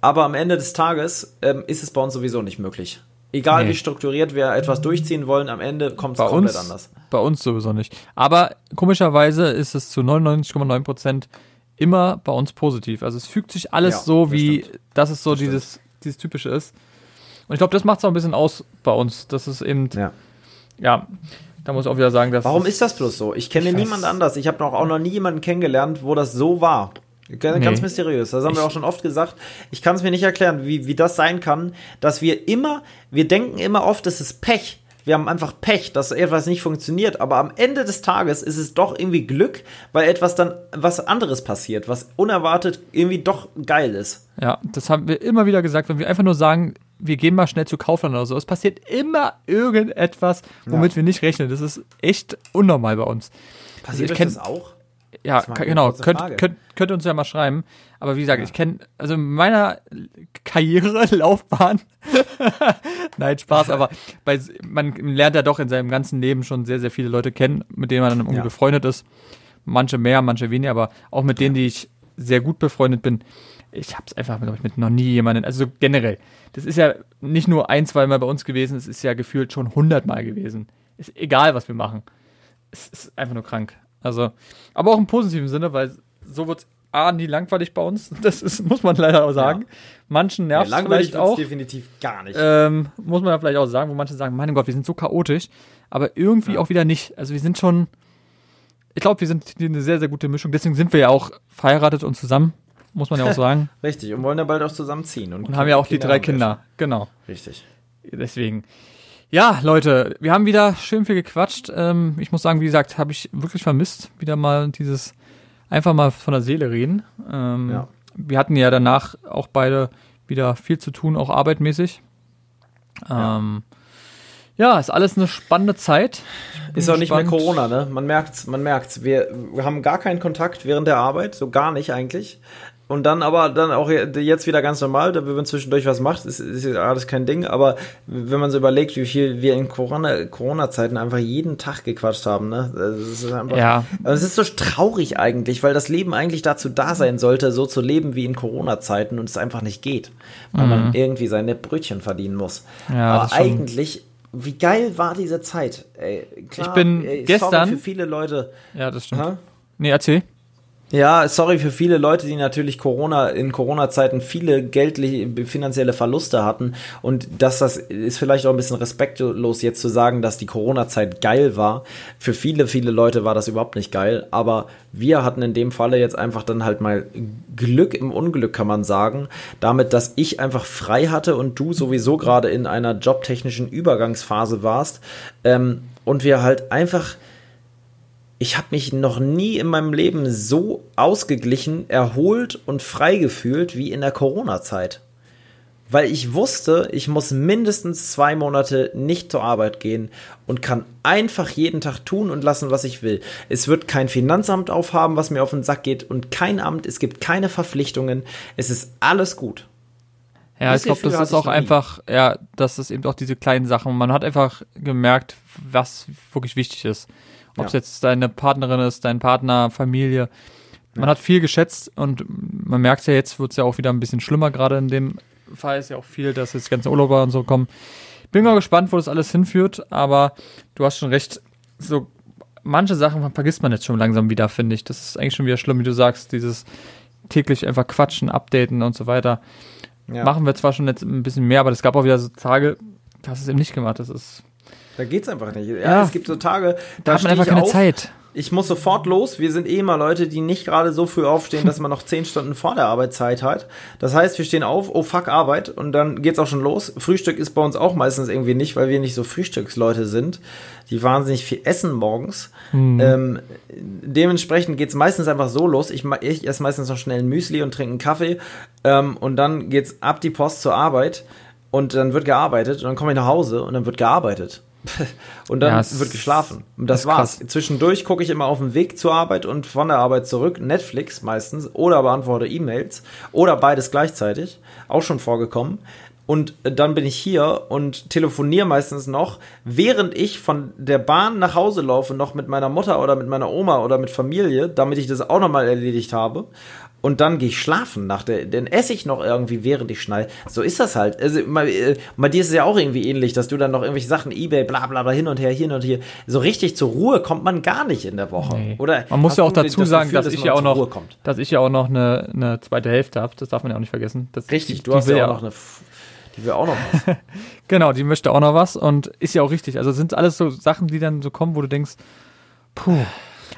Aber am Ende des Tages ähm, ist es bei uns sowieso nicht möglich. Egal nee. wie strukturiert wir etwas durchziehen wollen, am Ende kommt es komplett uns, anders. Bei uns sowieso nicht. Aber komischerweise ist es zu 99,9 Prozent immer bei uns positiv. Also es fügt sich alles ja, so, wie das, dass es so das dieses, dieses Typische ist. Und ich glaube, das macht es auch ein bisschen aus bei uns. Das ist eben, ja, ja da muss ich auch wieder sagen, dass. Warum ist das bloß so? Ich kenne niemand anders. Ich habe noch auch noch nie jemanden kennengelernt, wo das so war. Ganz nee. mysteriös. Das haben ich, wir auch schon oft gesagt. Ich kann es mir nicht erklären, wie, wie das sein kann, dass wir immer, wir denken immer oft, es ist Pech. Wir haben einfach Pech, dass etwas nicht funktioniert. Aber am Ende des Tages ist es doch irgendwie Glück, weil etwas dann was anderes passiert, was unerwartet irgendwie doch geil ist. Ja, das haben wir immer wieder gesagt, wenn wir einfach nur sagen, wir gehen mal schnell zu Kaufland oder so. Es passiert immer irgendetwas, womit ja. wir nicht rechnen. Das ist echt unnormal bei uns. Passiert also euch das auch? Ja, genau. Könnt, könnt, könnt uns ja mal schreiben. Aber wie gesagt, ja. ich kenne, also in meiner Karriere, Laufbahn, nein, Spaß, aber bei, man lernt ja doch in seinem ganzen Leben schon sehr, sehr viele Leute kennen, mit denen man dann irgendwie ja. befreundet ist. Manche mehr, manche weniger, aber auch mit denen, die ich sehr gut befreundet bin. Ich habe es einfach mit, mit noch nie jemanden, also generell. Das ist ja nicht nur ein, zwei Mal bei uns gewesen, es ist ja gefühlt schon hundertmal gewesen. Ist egal, was wir machen. Es ist einfach nur krank. Also, aber auch im positiven Sinne, weil so wird es A, nie langweilig bei uns. Das ist, muss man leider auch sagen. Ja. Manchen nervt ja, vielleicht auch. definitiv gar nicht. Ähm, muss man ja vielleicht auch sagen, wo manche sagen, mein Gott, wir sind so chaotisch. Aber irgendwie ja. auch wieder nicht. Also wir sind schon, ich glaube, wir sind eine sehr, sehr gute Mischung. Deswegen sind wir ja auch verheiratet und zusammen. Muss man ja auch sagen. Richtig. Und wollen ja bald auch zusammenziehen. Und, und haben ja auch Kinder die drei Kinder. Genau. Richtig. Deswegen. Ja, Leute, wir haben wieder schön viel gequatscht. Ähm, ich muss sagen, wie gesagt, habe ich wirklich vermisst, wieder mal dieses einfach mal von der Seele reden. Ähm, ja. Wir hatten ja danach auch beide wieder viel zu tun, auch arbeitmäßig. Ähm, ja. ja, ist alles eine spannende Zeit. Ist auch nicht mehr Corona, ne? Man merkt's, man merkt's. Wir, wir haben gar keinen Kontakt während der Arbeit, so gar nicht eigentlich. Und dann aber dann auch jetzt wieder ganz normal, wenn man zwischendurch was macht, ist, ist alles kein Ding. Aber wenn man so überlegt, wie viel wir in Corona-Zeiten Corona einfach jeden Tag gequatscht haben, ne? Das ist einfach, ja. Also es ist so traurig eigentlich, weil das Leben eigentlich dazu da sein sollte, so zu leben wie in Corona-Zeiten und es einfach nicht geht. Weil mhm. man irgendwie seine Brötchen verdienen muss. Ja, aber eigentlich wie geil war diese Zeit? Ey, klar, ich bin ey, gestern für viele Leute. Ja, das stimmt. Ha? Nee, erzähl. Ja, sorry für viele Leute, die natürlich Corona in Corona-Zeiten viele geldliche, finanzielle Verluste hatten. Und dass das ist vielleicht auch ein bisschen respektlos jetzt zu sagen, dass die Corona-Zeit geil war. Für viele, viele Leute war das überhaupt nicht geil. Aber wir hatten in dem Falle jetzt einfach dann halt mal Glück im Unglück, kann man sagen. Damit, dass ich einfach frei hatte und du sowieso gerade in einer jobtechnischen Übergangsphase warst. Ähm, und wir halt einfach ich habe mich noch nie in meinem Leben so ausgeglichen, erholt und frei gefühlt wie in der Corona-Zeit. Weil ich wusste, ich muss mindestens zwei Monate nicht zur Arbeit gehen und kann einfach jeden Tag tun und lassen, was ich will. Es wird kein Finanzamt aufhaben, was mir auf den Sack geht und kein Amt, es gibt keine Verpflichtungen, es ist alles gut. Ja, das ich glaube, das ist auch einfach, ja, das ist eben auch diese kleinen Sachen. Man hat einfach gemerkt, was wirklich wichtig ist. Ob es ja. jetzt deine Partnerin ist, dein Partner, Familie. Man ja. hat viel geschätzt und man merkt ja jetzt, wird es ja auch wieder ein bisschen schlimmer, gerade in dem Fall ist ja auch viel, dass jetzt ganze Urlauber und so kommen. Bin mal gespannt, wo das alles hinführt, aber du hast schon recht, so manche Sachen vergisst man jetzt schon langsam wieder, finde ich. Das ist eigentlich schon wieder schlimm, wie du sagst, dieses täglich einfach quatschen, updaten und so weiter. Ja. Machen wir zwar schon jetzt ein bisschen mehr, aber es gab auch wieder so Tage, das ist eben nicht gemacht. Das ist da geht's einfach nicht. Ja, ja, es gibt so Tage, da, da hat man einfach keine auf, Zeit. Ich muss sofort los. Wir sind eh immer Leute, die nicht gerade so früh aufstehen, dass man noch zehn Stunden vor der Arbeitszeit hat. Das heißt, wir stehen auf, oh fuck, Arbeit, und dann geht's auch schon los. Frühstück ist bei uns auch meistens irgendwie nicht, weil wir nicht so Frühstücksleute sind, die wahnsinnig viel essen morgens. Mhm. Ähm, dementsprechend geht's meistens einfach so los. Ich, ich esse meistens noch schnell ein Müsli und trinke einen Kaffee ähm, und dann geht's ab die Post zur Arbeit und dann wird gearbeitet und dann komme ich nach Hause und dann wird gearbeitet. und dann ja, wird geschlafen. Und das war's. Krass. Zwischendurch gucke ich immer auf dem Weg zur Arbeit und von der Arbeit zurück, Netflix meistens, oder beantworte E-Mails oder beides gleichzeitig. Auch schon vorgekommen. Und dann bin ich hier und telefoniere meistens noch, während ich von der Bahn nach Hause laufe, noch mit meiner Mutter oder mit meiner Oma oder mit Familie, damit ich das auch nochmal erledigt habe und dann gehe ich schlafen nach der, dann esse ich noch irgendwie, während ich schneide. So ist das halt. Also, mal, äh, bei dir ist es ja auch irgendwie ähnlich, dass du dann noch irgendwelche Sachen, Ebay, bla bla bla, hin und her, hin und hier. So richtig zur Ruhe kommt man gar nicht in der Woche. Nee. Oder man muss ja auch dazu das sagen, Gefühl, dass, dass ich ja auch noch, dass ich ja auch noch eine, eine zweite Hälfte habe. Das darf man ja auch nicht vergessen. Das, richtig, die, du hast ja auch noch eine die will auch noch was. genau, die möchte auch noch was und ist ja auch richtig. Also sind alles so Sachen, die dann so kommen, wo du denkst, puh.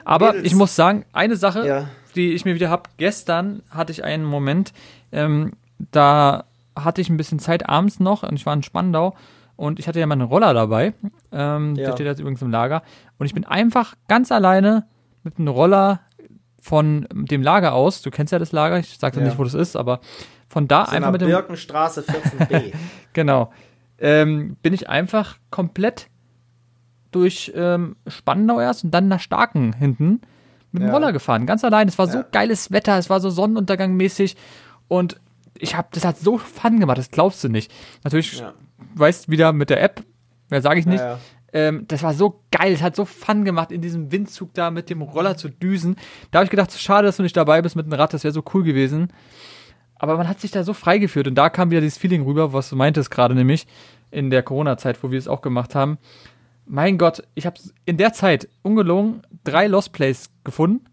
Aber Mädels. ich muss sagen, eine Sache, ja die ich mir wieder habe. Gestern hatte ich einen Moment, ähm, da hatte ich ein bisschen Zeit abends noch und ich war in Spandau und ich hatte ja meinen Roller dabei. Ähm, ja. Der steht jetzt übrigens im Lager. Und ich bin einfach ganz alleine mit einem Roller von dem Lager aus. Du kennst ja das Lager, ich sage ja. nicht, wo das ist, aber von da einfach mit dem. Birkenstraße 14b. genau. Ähm, bin ich einfach komplett durch ähm, Spandau erst und dann nach Starken hinten mit dem ja. Roller gefahren, ganz allein. Es war so geiles Wetter, es war so Sonnenuntergang-mäßig und ich habe, das hat so Fun gemacht, das glaubst du nicht. Natürlich, ja. weißt wieder mit der App, mehr sage ich nicht. Ja, ähm, das war so geil, es hat so Fun gemacht, in diesem Windzug da mit dem Roller zu düsen. Da habe ich gedacht, schade, dass du nicht dabei bist mit dem Rad, das wäre so cool gewesen. Aber man hat sich da so frei geführt und da kam wieder dieses Feeling rüber, was du meintest gerade nämlich in der Corona-Zeit, wo wir es auch gemacht haben mein Gott, ich habe in der Zeit ungelogen drei Lost Plays gefunden.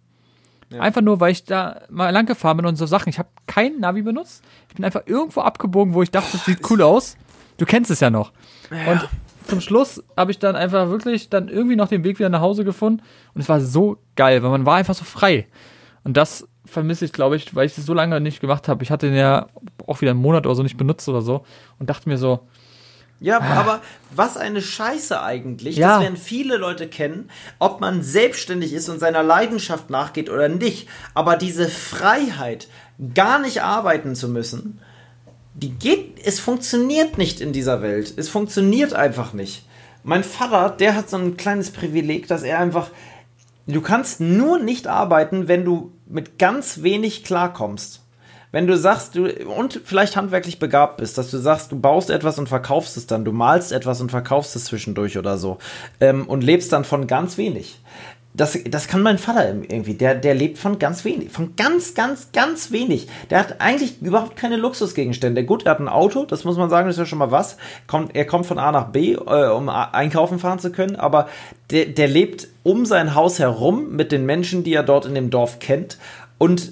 Ja. Einfach nur, weil ich da mal lang gefahren bin und so Sachen. Ich habe kein Navi benutzt. Ich bin einfach irgendwo abgebogen, wo ich dachte, das sieht cool aus. Du kennst es ja noch. Ja. Und zum Schluss habe ich dann einfach wirklich dann irgendwie noch den Weg wieder nach Hause gefunden. Und es war so geil, weil man war einfach so frei. Und das vermisse ich, glaube ich, weil ich es so lange nicht gemacht habe. Ich hatte den ja auch wieder einen Monat oder so nicht benutzt oder so. Und dachte mir so, ja, ah. aber was eine Scheiße eigentlich. Ja. Das werden viele Leute kennen, ob man selbstständig ist und seiner Leidenschaft nachgeht oder nicht. Aber diese Freiheit, gar nicht arbeiten zu müssen, die geht, es funktioniert nicht in dieser Welt. Es funktioniert einfach nicht. Mein Vater, der hat so ein kleines Privileg, dass er einfach, du kannst nur nicht arbeiten, wenn du mit ganz wenig klarkommst wenn du sagst, du und vielleicht handwerklich begabt bist, dass du sagst, du baust etwas und verkaufst es dann, du malst etwas und verkaufst es zwischendurch oder so ähm, und lebst dann von ganz wenig. Das, das kann mein Vater irgendwie. Der, der lebt von ganz wenig. Von ganz, ganz, ganz wenig. Der hat eigentlich überhaupt keine Luxusgegenstände. Gut, er hat ein Auto, das muss man sagen, das ist ja schon mal was. Kommt, er kommt von A nach B, äh, um einkaufen fahren zu können, aber der, der lebt um sein Haus herum mit den Menschen, die er dort in dem Dorf kennt und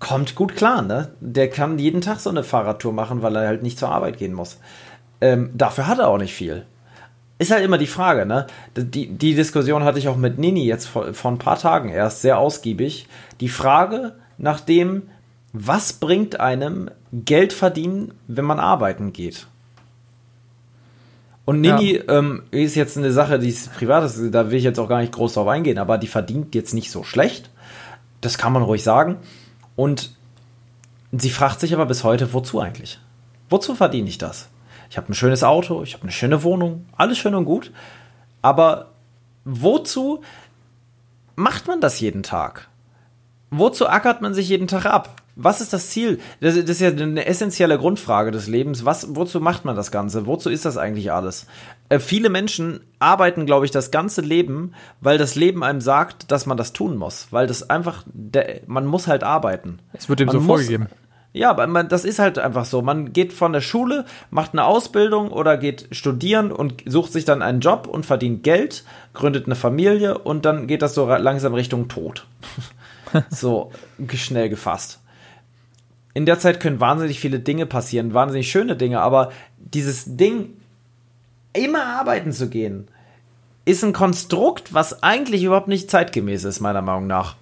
kommt gut klar, ne? Der kann jeden Tag so eine Fahrradtour machen, weil er halt nicht zur Arbeit gehen muss. Ähm, dafür hat er auch nicht viel. Ist halt immer die Frage, ne? Die, die Diskussion hatte ich auch mit Nini jetzt vor, vor ein paar Tagen erst sehr ausgiebig. Die Frage nach dem, was bringt einem Geld verdienen, wenn man arbeiten geht? Und Nini ja. ähm, ist jetzt eine Sache, die ist privat, da will ich jetzt auch gar nicht groß drauf eingehen, aber die verdient jetzt nicht so schlecht. Das kann man ruhig sagen. Und sie fragt sich aber bis heute, wozu eigentlich? Wozu verdiene ich das? Ich habe ein schönes Auto, ich habe eine schöne Wohnung, alles schön und gut. Aber wozu macht man das jeden Tag? Wozu ackert man sich jeden Tag ab? Was ist das Ziel? Das, das, ist ja eine essentielle Grundfrage des Lebens. Was, wozu macht man das Ganze? Wozu ist das eigentlich alles? Äh, viele Menschen arbeiten, glaube ich, das ganze Leben, weil das Leben einem sagt, dass man das tun muss. Weil das einfach, der, man muss halt arbeiten. Es wird dem man so muss, vorgegeben. Ja, aber man, das ist halt einfach so. Man geht von der Schule, macht eine Ausbildung oder geht studieren und sucht sich dann einen Job und verdient Geld, gründet eine Familie und dann geht das so langsam Richtung Tod. so schnell gefasst in der Zeit können wahnsinnig viele Dinge passieren, wahnsinnig schöne Dinge, aber dieses Ding, immer arbeiten zu gehen, ist ein Konstrukt, was eigentlich überhaupt nicht zeitgemäß ist, meiner Meinung nach.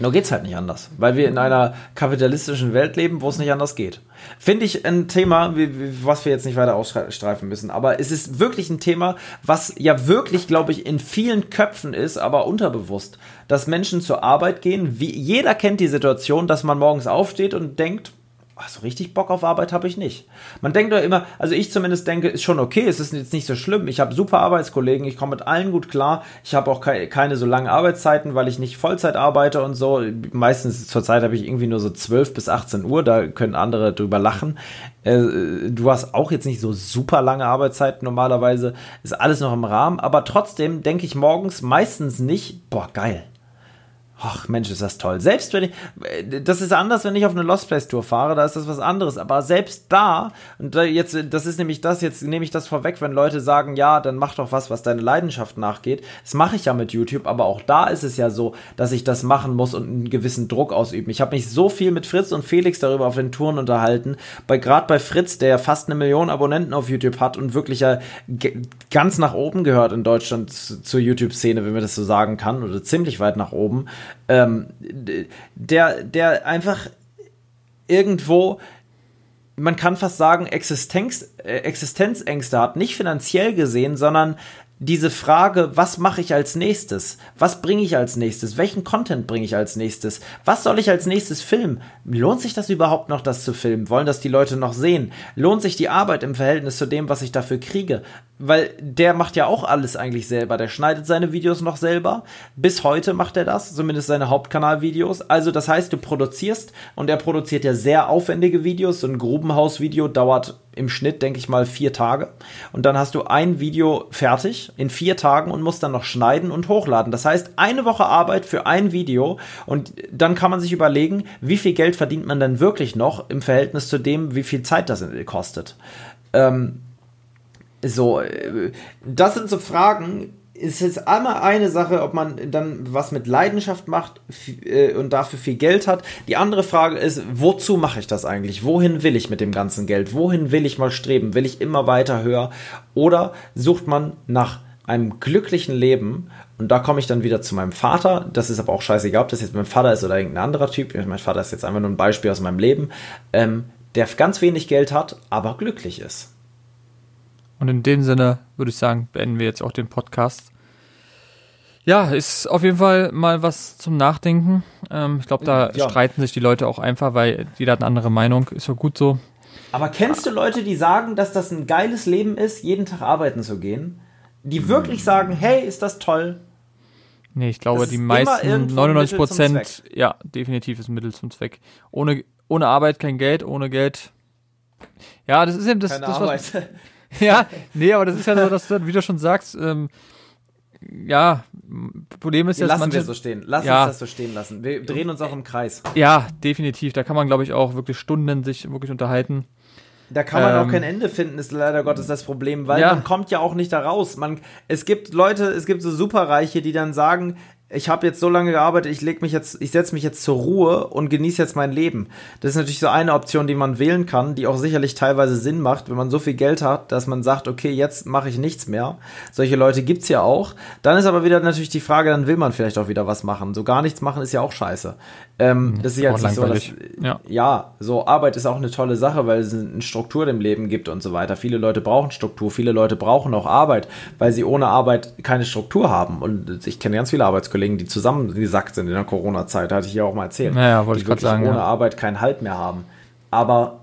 Nur geht's halt nicht anders, weil wir in einer kapitalistischen Welt leben, wo es nicht anders geht. Finde ich ein Thema, was wir jetzt nicht weiter ausstreifen müssen, aber es ist wirklich ein Thema, was ja wirklich, glaube ich, in vielen Köpfen ist, aber unterbewusst, dass Menschen zur Arbeit gehen. Wie, jeder kennt die Situation, dass man morgens aufsteht und denkt, so richtig Bock auf Arbeit habe ich nicht. Man denkt doch immer, also ich zumindest denke, ist schon okay, es ist jetzt nicht so schlimm. Ich habe super Arbeitskollegen, ich komme mit allen gut klar. Ich habe auch keine, so langen Arbeitszeiten, weil ich nicht Vollzeit arbeite und so. Meistens zur Zeit habe ich irgendwie nur so 12 bis 18 Uhr, da können andere drüber lachen. Äh, du hast auch jetzt nicht so super lange Arbeitszeiten normalerweise, ist alles noch im Rahmen, aber trotzdem denke ich morgens meistens nicht, boah, geil Ach Mensch, ist das toll. Selbst wenn ich, das ist anders, wenn ich auf eine Lost Place Tour fahre, da ist das was anderes. Aber selbst da, und da jetzt, das ist nämlich das, jetzt nehme ich das vorweg, wenn Leute sagen, ja, dann mach doch was, was deine Leidenschaft nachgeht. Das mache ich ja mit YouTube, aber auch da ist es ja so, dass ich das machen muss und einen gewissen Druck ausüben. Ich habe mich so viel mit Fritz und Felix darüber auf den Touren unterhalten, bei gerade bei Fritz, der ja fast eine Million Abonnenten auf YouTube hat und wirklich ja ganz nach oben gehört in Deutschland zur YouTube-Szene, wenn man das so sagen kann, oder ziemlich weit nach oben ähm, der, der einfach irgendwo, man kann fast sagen, Existenz, äh, Existenzängste hat, nicht finanziell gesehen, sondern diese Frage, was mache ich als nächstes? Was bringe ich als nächstes? Welchen Content bringe ich als nächstes? Was soll ich als nächstes filmen? Lohnt sich das überhaupt noch, das zu filmen? Wollen das die Leute noch sehen? Lohnt sich die Arbeit im Verhältnis zu dem, was ich dafür kriege? Weil der macht ja auch alles eigentlich selber. Der schneidet seine Videos noch selber. Bis heute macht er das, zumindest seine Hauptkanalvideos. Also das heißt, du produzierst und er produziert ja sehr aufwendige Videos. So ein Grubenhaus-Video dauert im Schnitt, denke ich mal, vier Tage. Und dann hast du ein Video fertig in vier Tagen und musst dann noch schneiden und hochladen. Das heißt, eine Woche Arbeit für ein Video und dann kann man sich überlegen, wie viel Geld verdient man denn wirklich noch im Verhältnis zu dem, wie viel Zeit das kostet. Ähm, so, äh, das sind so Fragen, es ist einmal eine Sache, ob man dann was mit Leidenschaft macht äh, und dafür viel Geld hat. Die andere Frage ist, wozu mache ich das eigentlich? Wohin will ich mit dem ganzen Geld? Wohin will ich mal streben? Will ich immer weiter höher? Oder sucht man nach einem glücklichen Leben? Und da komme ich dann wieder zu meinem Vater. Das ist aber auch scheißegal, ob das jetzt mein Vater ist oder irgendein anderer Typ. Mein Vater ist jetzt einfach nur ein Beispiel aus meinem Leben, ähm, der ganz wenig Geld hat, aber glücklich ist. Und in dem Sinne würde ich sagen, beenden wir jetzt auch den Podcast. Ja, ist auf jeden Fall mal was zum Nachdenken. Ähm, ich glaube, da ja. streiten sich die Leute auch einfach, weil jeder hat eine andere Meinung. Ist ja gut so. Aber kennst du Leute, die sagen, dass das ein geiles Leben ist, jeden Tag arbeiten zu gehen? Die wirklich sagen, hey, ist das toll? Nee, ich glaube, die meisten, 99 Prozent, ja, definitiv ist ein Mittel zum Zweck. Ohne, ohne Arbeit kein Geld, ohne Geld. Ja, das ist eben das, Keine das was, ja, nee, aber das ist ja so, dass du, wie du schon sagst, ähm, ja, Problem ist ja, lassen manche, wir so stehen. Lass ja, uns das so stehen lassen. Wir drehen uns auch im Kreis. Ja, definitiv. Da kann man, glaube ich, auch wirklich Stunden sich wirklich unterhalten. Da kann man ähm, auch kein Ende finden, ist leider Gottes das Problem, weil ja. man kommt ja auch nicht da raus. Man, es gibt Leute, es gibt so Superreiche, die dann sagen, ich habe jetzt so lange gearbeitet, ich leg mich jetzt, ich setze mich jetzt zur Ruhe und genieße jetzt mein Leben. Das ist natürlich so eine Option, die man wählen kann, die auch sicherlich teilweise Sinn macht, wenn man so viel Geld hat, dass man sagt, okay, jetzt mache ich nichts mehr. Solche Leute gibt's ja auch. Dann ist aber wieder natürlich die Frage, dann will man vielleicht auch wieder was machen. So gar nichts machen ist ja auch scheiße. Ähm, hm, das ist ja jetzt nicht so, dass, ja. ja, so Arbeit ist auch eine tolle Sache, weil es eine Struktur im Leben gibt und so weiter. Viele Leute brauchen Struktur, viele Leute brauchen auch Arbeit, weil sie ohne Arbeit keine Struktur haben. Und ich kenne ganz viele Arbeitskollegen, die zusammengesackt sind in der Corona-Zeit, hatte ich ja auch mal erzählt. Naja, wollte ich gerade sagen. ohne ja. Arbeit keinen Halt mehr haben. Aber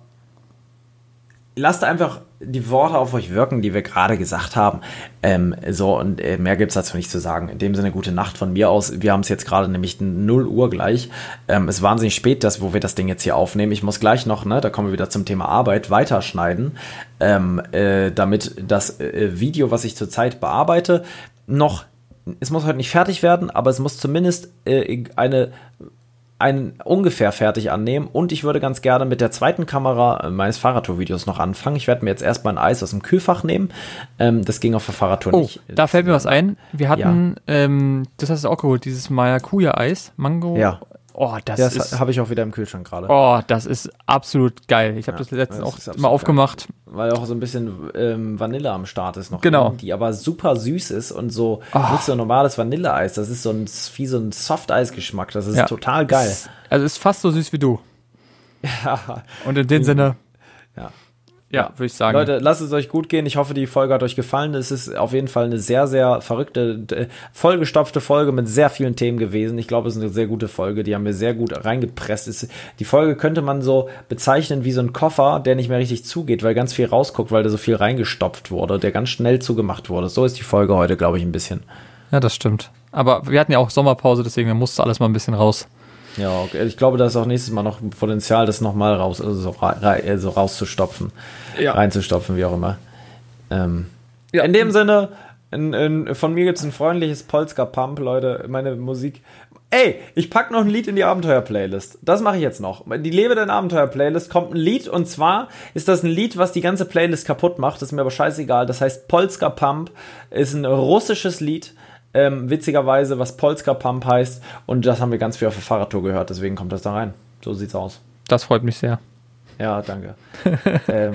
lasst einfach die Worte auf euch wirken, die wir gerade gesagt haben. Ähm, so, und äh, mehr gibt es dazu nicht zu sagen. In dem Sinne, gute Nacht von mir aus. Wir haben es jetzt gerade nämlich 0 Uhr gleich. Ähm, es ist wahnsinnig spät, dass, wo wir das Ding jetzt hier aufnehmen. Ich muss gleich noch, ne, da kommen wir wieder zum Thema Arbeit, weiterschneiden, ähm, äh, damit das äh, Video, was ich zurzeit bearbeite, noch es muss heute nicht fertig werden, aber es muss zumindest äh, eine einen ungefähr fertig annehmen und ich würde ganz gerne mit der zweiten Kamera äh, meines Fahrradtour-Videos noch anfangen. Ich werde mir jetzt erstmal ein Eis aus dem Kühlfach nehmen. Ähm, das ging auf der Fahrradtour oh, nicht. Da fällt mir was ein. Wir hatten, ja. ähm, das hast du auch geholt, dieses Maracuja-Eis, Mango. Ja. Oh, das, das ist. habe ich auch wieder im Kühlschrank gerade. Oh, das ist absolut geil. Ich habe ja, das letztens das auch mal aufgemacht. Geil. Weil auch so ein bisschen ähm, Vanille am Start ist noch. Genau. Die aber super süß ist und so oh. nicht so normales Vanilleeis. Das ist so ein, wie so ein Soft-Eis-Geschmack. Das ist ja. total geil. Also ist fast so süß wie du. Ja. Und in dem Sinne. Ja. Ja, würde ich sagen. Leute, lasst es euch gut gehen. Ich hoffe, die Folge hat euch gefallen. Es ist auf jeden Fall eine sehr, sehr verrückte, vollgestopfte Folge mit sehr vielen Themen gewesen. Ich glaube, es ist eine sehr gute Folge. Die haben wir sehr gut reingepresst. Die Folge könnte man so bezeichnen wie so ein Koffer, der nicht mehr richtig zugeht, weil ganz viel rausguckt, weil da so viel reingestopft wurde, der ganz schnell zugemacht wurde. So ist die Folge heute, glaube ich, ein bisschen. Ja, das stimmt. Aber wir hatten ja auch Sommerpause, deswegen musste alles mal ein bisschen raus. Ja, okay. ich glaube, da ist auch nächstes Mal noch Potenzial, das nochmal raus, also so, also rauszustopfen, ja. reinzustopfen, wie auch immer. Ähm, ja. In dem Sinne, in, in, von mir gibt es ein freundliches Polska Pump, Leute. Meine Musik. Ey, ich pack noch ein Lied in die Abenteuer-Playlist. Das mache ich jetzt noch. Die Lebe dein Abenteuer-Playlist kommt ein Lied und zwar ist das ein Lied, was die ganze Playlist kaputt macht. Das ist mir aber scheißegal. Das heißt Polska Pump ist ein russisches Lied ähm, witzigerweise, was Polska Pump heißt. Und das haben wir ganz viel auf der Fahrradtour gehört, deswegen kommt das da rein. So sieht's aus. Das freut mich sehr. Ja, danke. ähm,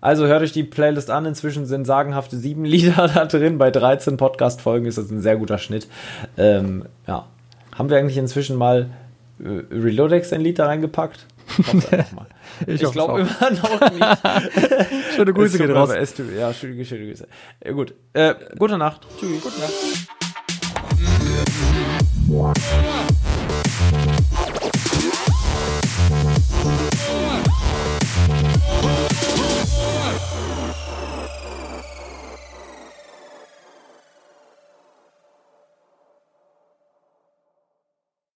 also hört euch die Playlist an. Inzwischen sind sagenhafte sieben Lieder da drin. Bei 13 Podcast-Folgen ist das ein sehr guter Schnitt. Ähm, ja. Haben wir eigentlich inzwischen mal äh, Reloadex ein Lied da reingepackt? Ich, ich glaube immer noch nicht. Schöne Grüße geht raus. Ja, schöne, schöne Grüße. Ja, gut. Äh, gute Nacht. Tschüss. Gute Nacht.